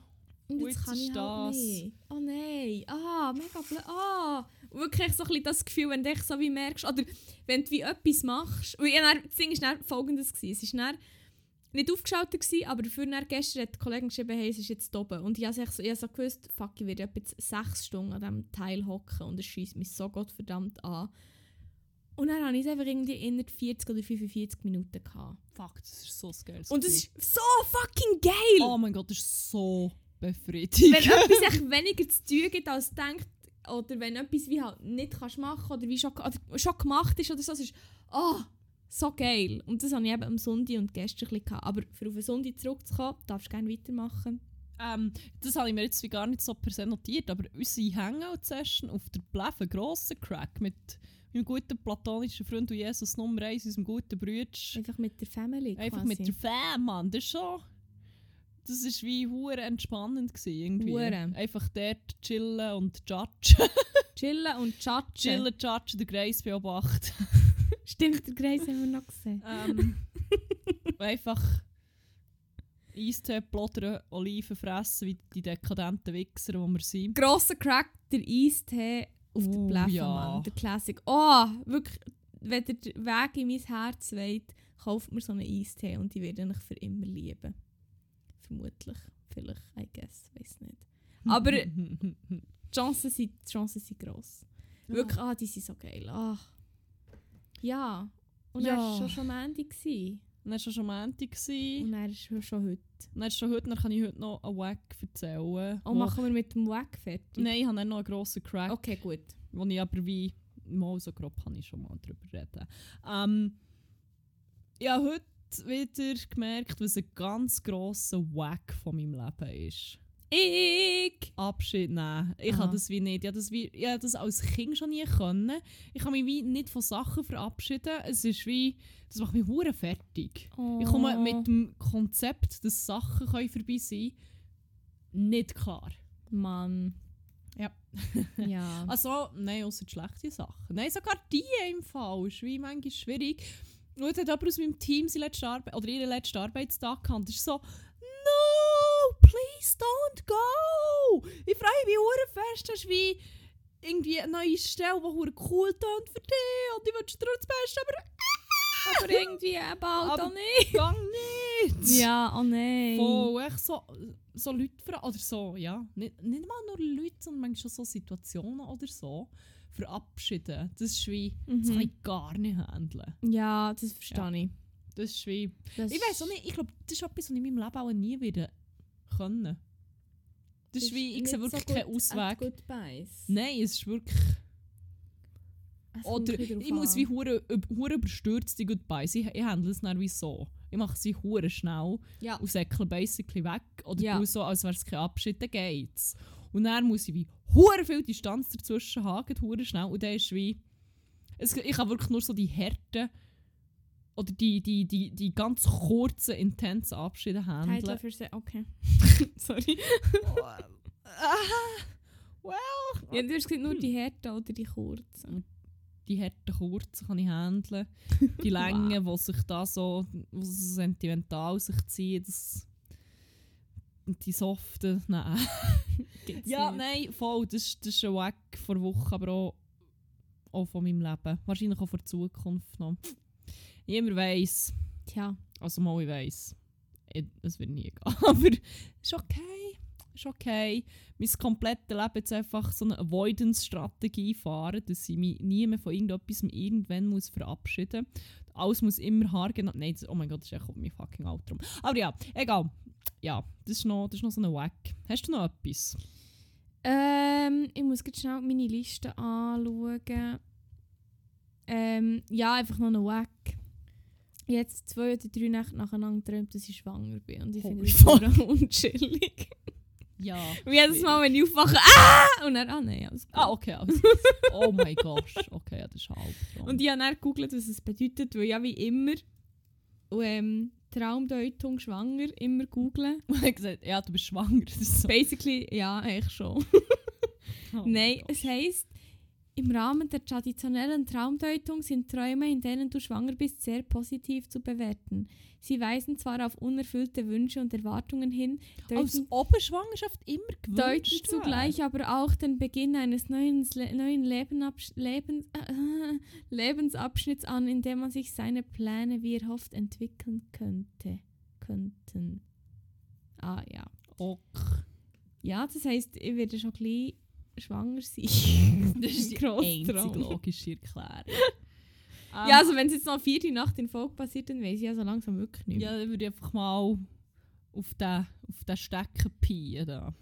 Und jetzt kann ich halt das. nicht. Oh nein! Ah, mega blöd. Ah! Wirklich so ein bisschen das Gefühl, wenn du echt so wie merkst, oder wenn du wie etwas machst. Und ich, dann- das Ding war dann folgendes. Gewesen. Es war dann nicht aufgeschaltet, gewesen, aber dafür dann gestern hat die Kollegin geschrieben, hey, es ist jetzt oben. Und ich habe so, ich so gewusst, fuck, ich werde jetzt sechs Stunden an diesem Teil hocken und es schießt mich so gottverdammt an. Und dann habe ich es einfach irgendwie innerhalb 40 oder 45 Minuten gehabt. Fuck, das ist so geiles Und es ist so fucking geil! Oh mein Gott, das ist so wenn befriedigend. etwas echt weniger zu tun gibt, als du denkst, oder wenn etwas wie halt nicht kannst machen oder wie schon, oder schon gemacht ist oder so, es ist oh, so geil. Und das hatte ich eben am Sonntag und gestern ein bisschen. Aber für auf den Sonntag zurückzukommen, darfst du gerne weitermachen. Ähm, das habe ich mir jetzt wie gar nicht so per notiert, aber unsere Hangout-Session auf der Blef, ein grosser Crack mit meinem guten platonischen Freund und Jesus Nummer 1, unserem guten Brütsch. Einfach mit der Family Einfach quasi. mit der Fan, Mann. Das ist schon... Das war wie hure entspannend. Gewesen, irgendwie. Hure. Einfach dort chillen und judgen. Chillen und chatten. chillen, judgen, den Kreis beobachten. Stimmt, der Greis haben wir noch gesehen. Ähm, einfach Eistee plottern, Oliven fressen, wie die dekadenten Wichser, die wir sind. Grosser Crack, der Eistee auf der Uh, Bläffe, ja. Mann. Der Classic. Oh, wirklich, wenn der Weg in mein Herz weht, kauft mir so einen Eistee und ich werde ihn für immer lieben. Vermutlich. Vielleicht, I guess, weiß nicht. Aber die Chancen sind, die Chancen sind gross. Wirklich, ah, die sind so geil. Ah. Ja. Und Ja. er war schon am Ende. gewesen. Dann war schon Montag. gewesen. Und er ist schon- heute. Dann ist schon heute, dann kann ich heute noch einen Wack erzählen. Oh, machen wir mit dem Wack fertig? Nein, ich habe dann noch einen grossen Crack. Okay, gut. wo ich aber wie mal so grob kann ich schon mal drüber reden. Ähm, ich habe heute wieder gemerkt, was ein ganz grosser Wack von meinem Leben ist. Ich! Abschied nehmen. Ich Aha. habe das wie nicht. Ich habe das, wie, ich habe das als Kind schon nie können. Ich kann mich wie nicht von Sachen verabschieden. Es ist wie, das macht mich hure fertig. Ich komme Oh. mit dem Konzept, dass Sachen können vorbei sein nicht klar. Mann. Ja. ja. Also, nein, außer schlechte Sachen. Nein, sogar die im Fall ist wie manchmal schwierig. Und jetzt hat jemand aus meinem Team seine letzte Arbeit, oder ihren letzten Arbeitstag gehabt. Das ist so, please don't go. Ich freue mich hure fest, das ist wie irgendwie eine neue Stelle, die cool tönt für dich und ich wünsche dir das Beste, aber Aber irgendwie eben auch Aber- da nicht. gang nicht. Ja, oh nein. Voll, echt so, so Leute, ver- oder so, ja, nicht, nicht mal nur Leute, sondern manchmal schon so Situationen oder so, verabschieden. Das ist wie, das kann Mhm. ich gar nicht handeln. Ja, das verstehe ich. Das ist wie, Das ich weiß auch nicht, ich glaube, das ist etwas, was ich in meinem Leben auch nie wieder können. Das ist wie, ich sehe wirklich keinen Ausweg. Goodbyes. Nein, es ist wirklich, Es kommt oder ich muss an. wie hure, hure überstürzt die Goodbyes. Ich, ich handle es dann wie so. Ich mache sie hure schnell Ja. und säckle basically weg. Oder Ja. so, als wäre es kein Abschied, dann geht's. Und dann muss ich wie hure viel Distanz dazwischen haben, hure schnell. Und dann ist wie... Es, ich habe wirklich nur so die Härten oder die, die, die, die ganz kurzen, intensen Abschiede Title handeln. für se Okay. Sorry. Well... Ja, du hast gesagt, nur die Härten oder die kurzen. die harten kurzen kann ich handeln. Die Längen, die sich da so, wo sie so sentimental sich ziehen, das, die soften, nein. Ja, nicht. nein, voll, das, ist- das ist ein Wack vor Woche, aber auch, auch von meinem Leben. Wahrscheinlich auch für die Zukunft noch. Niemand weiss, Tja. also mal ich weiss, Ich- es wird nie gehen, aber ist okay. Ist okay. Mein komplettes Leben jetzt einfach so eine Avoidance-Strategie fahren, dass ich mich nie mehr von irgendetwas irgendwann muss verabschieden muss. Alles muss immer haargenau... Nein, das, oh mein Gott, das ist echt mein fucking Outro. Aber ja, egal. Ja, das ist noch, das ist noch so ein Wack. Hast du noch etwas? Ähm, ich muss jetzt schnell meine Liste anschauen. Ähm, ja, einfach noch einen Wack. Jetzt zwei oder drei Nächte nacheinander geträumt, dass ich schwanger bin. Und ich finde Holy das voll unchillig. Ja. Und jedes Mal, wenn ich aufwache, ah! Und dann, ah nein, alles gut. Ah, okay. Also, oh mein Gott. Okay, ja, das ist Albtraum. Und ich habe dann gegoogelt, was es bedeutet, weil ja wie immer ähm, Traumdeutung schwanger immer googlen. Und er hat gesagt, ja, du bist schwanger. So. Basically, ja, eigentlich schon. Oh Nein, es heisst, im Rahmen der traditionellen Traumdeutung sind Träume, in denen du schwanger bist, sehr positiv zu bewerten. Sie weisen zwar auf unerfüllte Wünsche und Erwartungen hin, deuten, ob Schwangerschaft immer deuten gewünscht zugleich aber auch den Beginn eines neuen, neuen Lebenabsch Lebens, äh, Lebensabschnitts an, in dem man sich seine Pläne wie erhofft entwickeln könnte. Könnten. Ah ja. wäre. Ja, das heisst, ich werde schon gleich schwanger sein. Das ist die einzige logische Erklärung. Ja, also wenn es jetzt noch vierte Nacht in Folge passiert, dann weiß ich ja so langsam wirklich nicht mehr. Ja, dann würde ich einfach mal auf den, auf den Stecken peien. Da.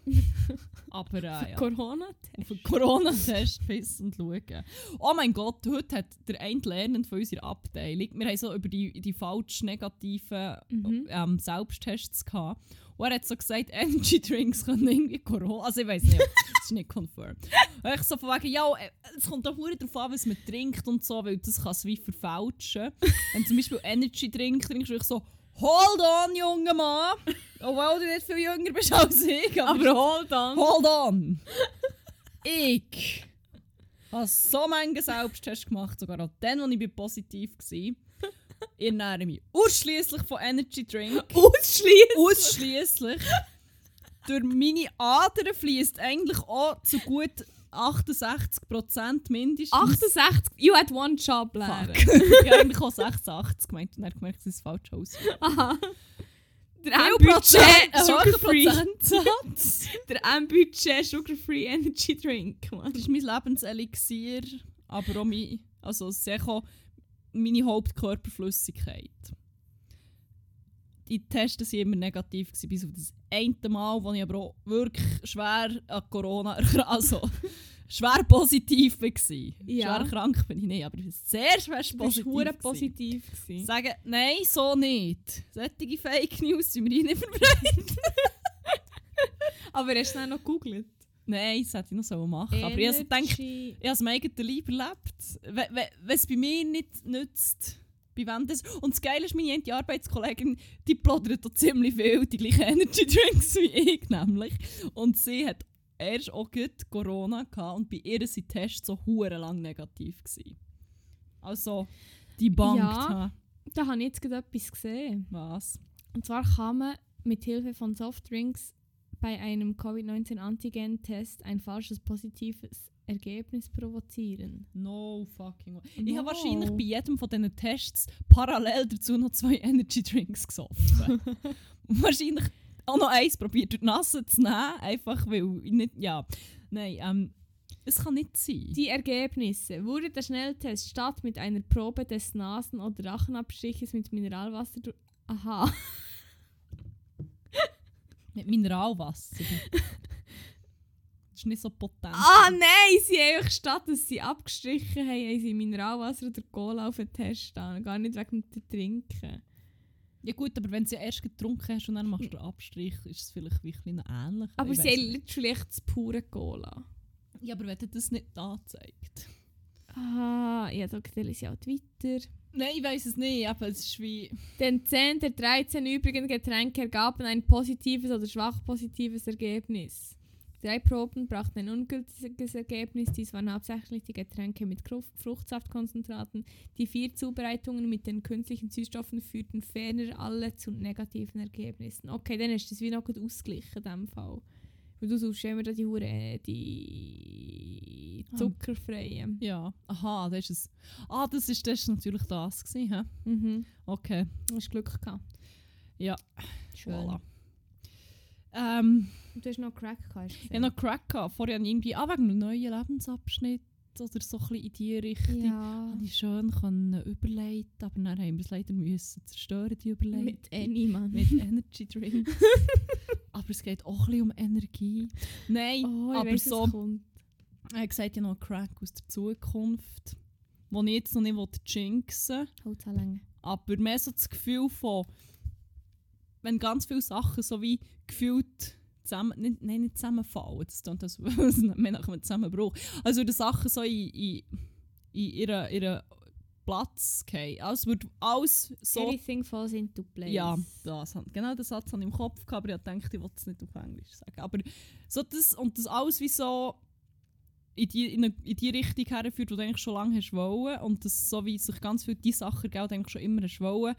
Aber äh, ja. Corona? auf einen Corona-Test pissen und schauen. Oh mein Gott, heute hat der eine Lernende von unserer Abteilung, wir haben so über die, die falsch negativen Mhm. ähm, Selbsttests gehabt. Und er hat so gesagt, Energy Drinks können irgendwie Corona. Also ich weiß nicht, das ist nicht confirmed. Und ich so von wegen, ja, äh, es kommt auch verdammt darauf an, was man trinkt und so, weil das kann es wie verfälschen. Wenn zum Beispiel Energy Drink trinkst, ich so, hold on, junger Mann. Obwohl du nicht viel jünger bist als ich. Aber hold on! Hold on! ich habe so manche Selbsttests gemacht, sogar auch dann, als ich bin positiv war. Ich ernähre mich ausschließlich von Energy Drink. Ausschließen! Ausschließlich. Durch meine Adern fließt eigentlich auch zu gut 68% mindestens. 68, you had one job, Lehrer. Habe eigentlich auch 86% gemeint und dann gemerkt, dass es falsch aus. Aha. Der M-Budget Prozent, ein hoher Sugar-Free. Prozentsatz. Der M-Budget Sugar-Free Energy Drink, Mann. Das ist mein Lebenselixier, aber auch mein, also sehr auch meine Hauptkörperflüssigkeit. Die Tests waren immer negativ, bis auf das eine Mal, wo ich aber auch wirklich schwer an Corona, also schwer positiv war. Ja. Schwer krank bin ich nicht, aber ich war sehr schwer Du positiv. gewesen. positiv. gewesen. Sagen, nein, so nicht. Solche Fake News sind mir nicht verbreitet. Aber hast du dann noch gegoogelt? Nein, das hätte ich noch so machen Aber ich habe so gedacht, Energy- ich habe es mir eigenen Leib erlebt. We- we- Wenn es bei mir nicht nützt, bei wem das... Und das Geile ist, meine eine Arbeitskollegin, die plaudert da ziemlich viel, die gleichen Energy Drinks wie ich nämlich. Und sie hat erst auch gut Corona gehabt und bei ihr sind Tests so hure lang negativ gewesen. Also, die Bank. Ja. Da habe ich jetzt gerade etwas gesehen. Was? Und zwar kann man mit Hilfe von Softdrinks bei einem Covid-19-Antigen-Test ein falsches positives Ergebnis provozieren. No fucking way. Ich habe No. wahrscheinlich bei jedem von diesen Tests parallel dazu noch zwei Energy Drinks gesoffen. Wahrscheinlich auch noch eins probiert, durch die Nase zu nehmen, einfach weil ich nicht, ja. Nein, ähm, es kann nicht sein. Die Ergebnisse. Wurde der Schnelltest statt mit einer Probe des Nasen- oder Rachenabstriches mit Mineralwasser durch... Aha. Mit Mineralwasser. ist nicht so potent. Ah nein, sie haben einfach statt, dass sie abgestrichen haben, haben sie Mineralwasser oder Cola auf den Test stehen. Gar nicht wegen dem Trinken. Ja gut, aber wenn du ja erst getrunken hast und dann machst du den Abstrich, ist es vielleicht wirklich noch ähnlich. Aber sie haben nicht. literally echt das pure Cola. Ja, aber wenn dir das nicht anzeigt. Ah, ja, da lese ich auch weiter. Nein, ich weiß es nicht, aber es ist wie... Den 10 der 13 übrigen Getränke ergaben ein positives oder schwach positives Ergebnis. Drei Proben brachten ein ungültiges Ergebnis. Dies waren hauptsächlich die Getränke mit Fruchtsaftkonzentraten. Die vier Zubereitungen mit den künstlichen Süßstoffen führten ferner alle zu negativen Ergebnissen. Okay, dann ist das wie noch gut ausgeglichen in diesem Fall. Weil du suchst immer die Hure, äh, die Ah. zuckerfreien. Ja, aha, das ist es. Ah, das ist, das ist natürlich das gewesen, hä? Mhm. Okay, Du hast Glück gehabt. Ja, Schön. voilà. Ähm, Und du hast noch Crack gehabt. ich hatte noch Crack gehabt. Vorher habe ich irgendwie, ah, wegen einem neuen Lebensabschnitt oder so ein bisschen in die Richtung. Ja. Habe ich schön können überleiten, aber dann haben wir es leider müssen zerstören, die Überleitung. Mit Annie, Mann. Mit Energy Drink. aber es geht auch ein um Energie. Nein, Oh, aber weiss, so, er hat gesagt, ja noch Crack aus der Zukunft, den ich jetzt noch nicht jinxen will. Haut's auch länger. Aber mehr so das Gefühl von, wenn ganz viele Sachen so wie gefühlt zusammen, nicht, nein, nicht zusammenfallen, das klingt das mehr nach einem Zusammenbruch. Also die Sachen so in, in, in ihren, ihren Platz gehen. Als würde alles so... Everything falls into place. Ja, das, genau den Satz hatte ich im Kopf, gehabt, aber ich dachte, ich wollte es nicht auf Englisch sagen. Aber so das, und das alles wie so in die, in, eine, in die Richtung herführt, die du eigentlich schon lange hast wollen. Und das so wie sich ganz viele die Sachen du eigentlich schon immer hast wollen.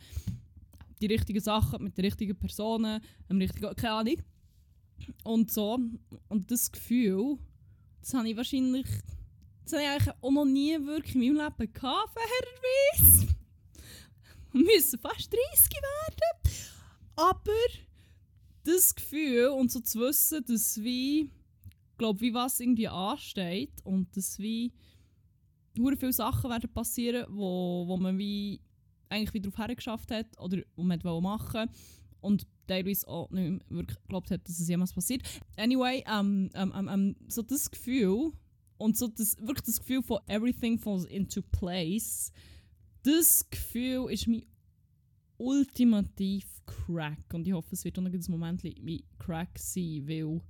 Die richtigen Sachen mit den richtigen Personen, am richtigen, keine Ahnung. Und so. Und das Gefühl, das habe ich wahrscheinlich, das habe ich eigentlich auch noch nie wirklich in meinem Leben gehabt, fairerweise. Wir müssen fast 30 werden. Aber das Gefühl und so zu wissen, dass wie, glaub, wie was irgendwie ansteht und dass wie hure viele Sachen werden passieren, wo, wo man wie eigentlich wieder darauf hergeschafft hat oder man wollte machen und teilweise auch nicht mehr wirklich geglaubt hat, dass es jemals passiert. Anyway, ähm, ähm, ähm, ähm, so das Gefühl und so das, wirklich das Gefühl von everything falls into place, das Gefühl ist mein ultimativ Crack. Und ich hoffe, es wird auch noch ein Moment wie Crack sein, weil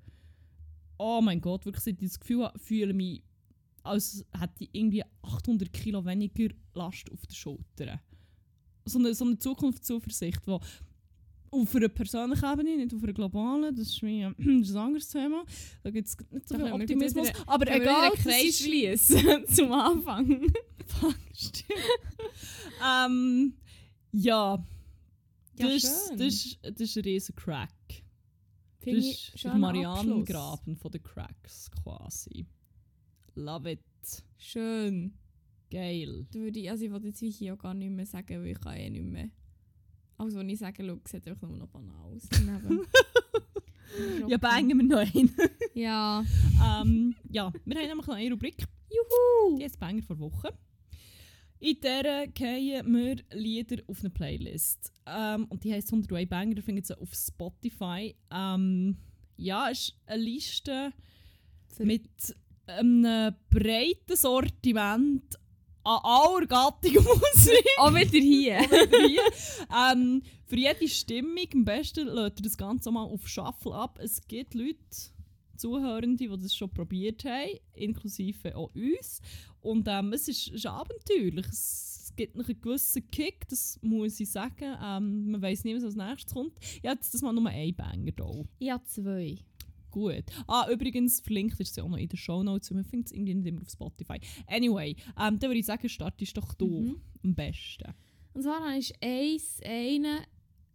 oh mein Gott, wirklich seit ich das Gefühl habe, fühle mich, als hätte ich irgendwie 800 Kilo weniger Last auf den Schultern. So eine, so eine Zukunftszuversicht, wo auf einer persönlichen Ebene, nicht auf einer globalen, das ist, mir, das ist ein anderes Thema. Da gibt es nicht so viel Optimismus. wieder- aber egal, das Kreis ist, zum Anfang. Stimmt. ähm, ja, Ja, das, ist- schön. das, ist, das ist ein riesen Crack. Das Finde ich ist der Marianengraben von den Cracks quasi. Love it. Schön. Geil. Da würde ich, also ich wollte jetzt wie hier auch gar nicht mehr sagen, weil ich kann eh nicht mehr. Alles, was ich sage, schau, sieht einfach nur noch banal aus. Ja, bangen wir noch einen. Ja. ähm, ja, wir haben nämlich noch eine Rubrik. Juhu! Die ist Banger vor Woche. In der gehen wir Lieder auf eine Playlist. Ähm, und die heisst 101 Banger, da findet sie auf Spotify. Ähm, ja, ist eine Liste mit einem breiten Sortiment an aller Gattung Musik. Auch wieder hier. hier. ähm, für jede Stimmung am besten lädt ihr das Ganze mal auf Shuffle ab. Es gibt Leute, Zuhörende, die das schon probiert haben, inklusive auch uns. Und ähm, es ist, ist abenteuerlich. Es, gibt noch einen gewissen Kick, das muss ich sagen. Ähm, man weiß nie, was als nächstes kommt. Ich habe jetzt das mal nur ein Banger da. Ja, zwei. Gut. Ah, übrigens, verlinkt ist sie auch noch in den Shownotes, man findet es irgendwie nicht immer auf Spotify. Anyway, ähm, dann würde ich sagen, startest doch du Mhm. am besten. Und zwar habe ich eins, einen, einen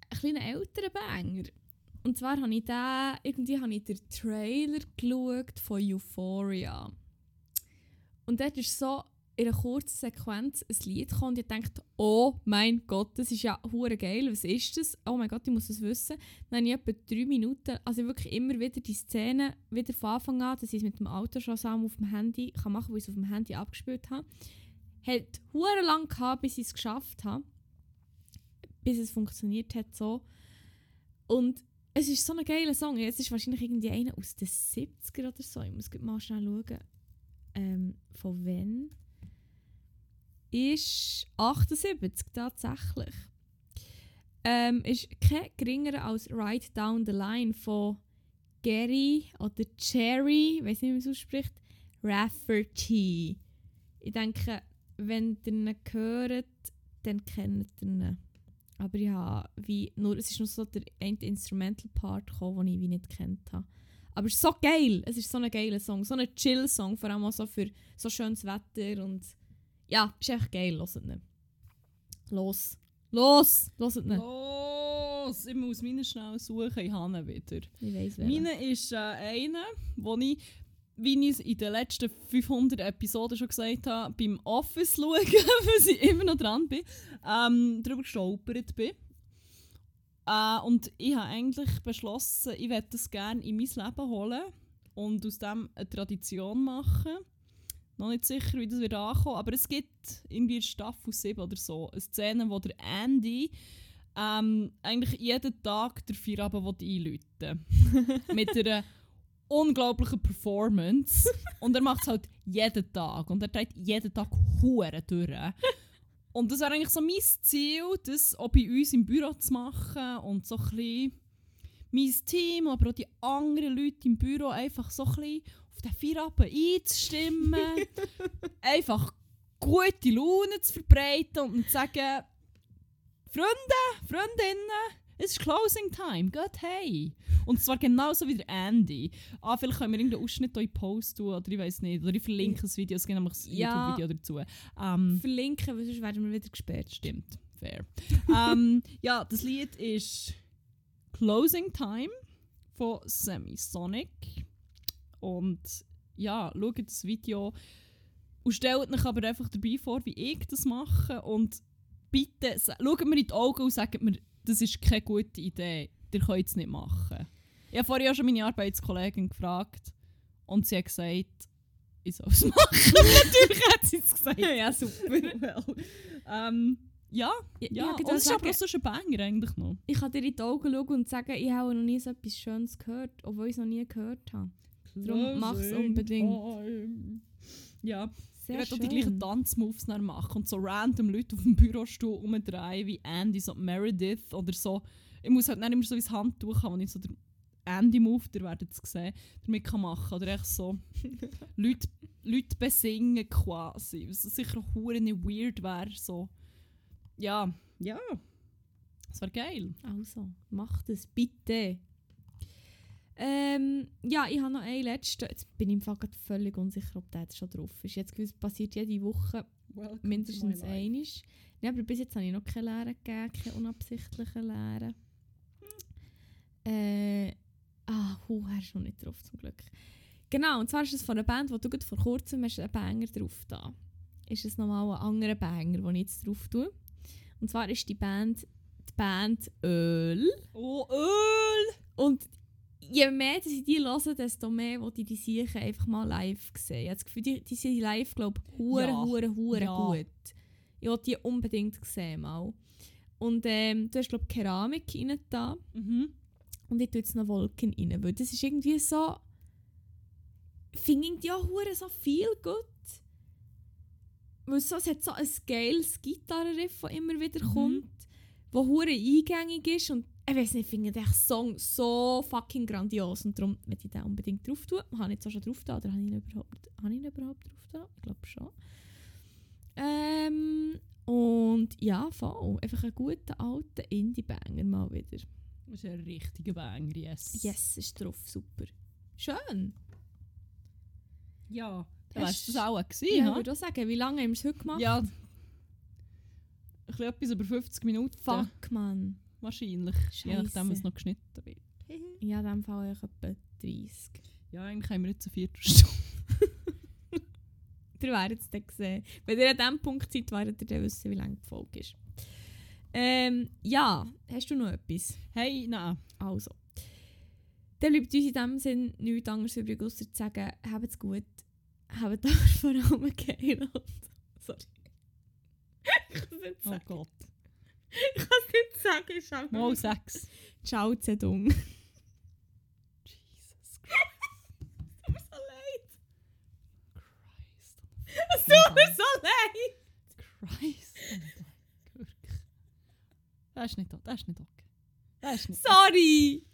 kleinen älteren Banger. Und zwar habe ich den, irgendwie habe ich den Trailer geschaut von Euphoria. Und dort ist so in einer kurzen Sequenz ein Lied gekommen und ich dachte, oh mein Gott, das ist ja hure geil, was ist das? Oh mein Gott, ich muss das wissen. Dann habe ich etwa drei Minuten, also wirklich immer wieder die Szene, wieder von Anfang an, dass ich es mit dem Auto schon zusammen auf dem Handy kann machen, weil ich es auf dem Handy abgespielt habe. Hat hure lang gehabt, bis ich es geschafft habe. Bis es funktioniert hat so. Und es ist so ein geiler Song. Es ist wahrscheinlich irgendwie einer aus den 70er oder so. Ich muss mal schnell schauen. Ähm, von wann? Ist 78 tatsächlich. Ähm, ist kein geringerer als Right Down the Line von Gary oder Cherry, ich weiß nicht, wie man es ausspricht, Rafferty. Ich denke, wenn ihr ihn hört, dann kennt ihr ihn. Aber ich wie nur, es ist nur so der Instrumental Part gekommen, den ich wie nicht kennt habe. Aber es ist so geil, es ist so ein geiler Song, so ein Chill-Song, vor allem auch so für so schönes Wetter und ja, ist echt geil, hört ihn. Los, los, hört ihn. Los! Ich muss meine schnell suchen, ich habe ihn wieder. Ich weiss Meine ist äh, einer, wo ich, wie ich es in den letzten 500 Episoden schon gesagt habe, beim Office schauen, weil ich immer noch dran bin, ähm, darüber gestolpert bin. Äh, und ich habe eigentlich beschlossen, ich werde das gerne in mein Leben holen und aus dem eine Tradition machen. Noch nicht sicher, wie das wird ankommen, aber es gibt irgendwie in Staffel 7 oder so eine Szene, wo der Andy ähm, eigentlich jeden Tag der Feierabend einläuten Mit einer unglaublichen Performance. und er macht es halt jeden Tag. Und er dreht jeden Tag Huren durch. Und das wäre eigentlich so mein Ziel, das auch bei uns im Büro zu machen und so ein bisschen mein Team, aber auch die anderen Leute im Büro einfach so ein bisschen auf den Feierabend einzustimmen. einfach gute Laune zu verbreiten und zu sagen, Freunde, Freundinnen, es ist Closing Time, geht hey. Und zwar genauso wie der Andy. Ah, vielleicht können wir irgendeinen Ausschnitt in Post tun, oder ich weiß nicht, oder ich verlinke das Video, es gibt nämlich ein Ja. YouTube-Video dazu. Ähm, Verlinken, weil sonst werden wir wieder gesperrt. Stimmt, fair. ähm, ja, das Lied ist Closing Time von Semisonic. Und ja, schaut das Video und stellt euch aber einfach dabei vor, wie ich das mache. Und bitte schaut mir in die Augen und sagt mir, das ist keine gute Idee, ihr könnt es nicht machen. Ich habe vorher auch schon meine Arbeitskollegin gefragt und sie hat gesagt, ich soll es machen. Natürlich hat sie es gesagt. ja, super. well, ähm, ja, ja. ich, und es ist aber auch so ein Banger eigentlich noch. ich kann dir in die Augen schauen und sagen, ich habe noch nie so etwas Schönes gehört, obwohl ich es noch nie gehört habe. Darum mach's unbedingt. Time. Ja, Sehr ich werde die gleichen Tanzmoves dann machen und so random Leute auf dem Bürostuhl umdrehen wie Andy, so Meredith oder so. Ich muss halt nicht immer so ins Handtuch haben, wenn ich so den Andy-Move, ihr werdet es sehen, damit kann machen Oder echt so Leute, Leute besingen quasi. Was sicher auch hure nicht weird wäre. So. Ja, ja. Das war geil. Also, macht es bitte. Ähm, ja, ich habe noch einen letzten. Jetzt bin ich im Fall völlig unsicher, ob der jetzt schon drauf ist. Jetzt gewiss, passiert jede Woche mindestens einiges. Ja, aber bis jetzt habe ich noch keine Lehre gegeben, keine unabsichtlichen Lehren. Äh, ah, hu, er ist noch nicht drauf zum Glück. Genau, und zwar ist es von einer Band, wo du gerade vor kurzem hast einen Banger drauf da. Ist es nochmal ein anderer Banger, den ich jetzt drauf tue. Und zwar ist die Band die Band Öl. Oh, Öl! Und je mehr dass ich die höre, desto mehr will ich die sicher einfach mal live sehen. Ich habe das Gefühl, die, die sind live, glaube ich, hure, Ja. hure, hure Ja. gut. Ich will die unbedingt sehen mal. Und ähm, du hast, glaube ich, Keramik rein da. Mhm. Und ich tue jetzt noch Wolken rein, weil das ist irgendwie so... Finde ich auch hure so viel gut. Weil so, es hat so ein geiles Gitarrenriff, das immer wieder Mhm. kommt, wo hure eingängig ist und ich weiß nicht, ich finde den Song so fucking grandios und darum möchte ich den unbedingt drauf tun. Habe ich jetzt auch schon drauf da oder habe ich ihn überhaupt, habe ich ihn überhaupt drauf da? Ich glaube schon. Ähm, und ja, voll. Einfach einen guten alten Indie-Banger mal wieder. Das ist ein richtiger Banger, yes. Yes, ist drauf, super. Schön. Ja. Das war das auch gewesen, Ja, ich würde auch sagen, wie lange haben wir es heute gemacht? Ja. Ein bisschen etwas über 50 Minuten. Fuck, man. Wahrscheinlich. Je nachdem, Scheisse. was noch geschnitten wird. Ja, in dem Fall eigentlich etwa 30. Ja, eigentlich haben wir jetzt eine Viertelstunde. Ihr werdet es dann sehen. Wenn ihr an diesem Punkt seid, werdet ihr dann wissen, wie lange die Folge ist. Ähm, ja, hast du noch etwas? Hey, nein. Also. Dann bleibt uns in dem Sinn nichts anderes übrig, außer zu sagen, habt es gut, habt aber vor allem Hund. Sorry. ich kann es nicht Oh sagen. Gott. Ich kann es nicht sagen, ich schau Mal sechs. Ciao, Zedung. Jesus Christ. Tut mir so leid. Christ. Es tut mir so leid. Christ. Wirklich. Das ist nicht, das ist nicht okay. Das ist nicht Sorry.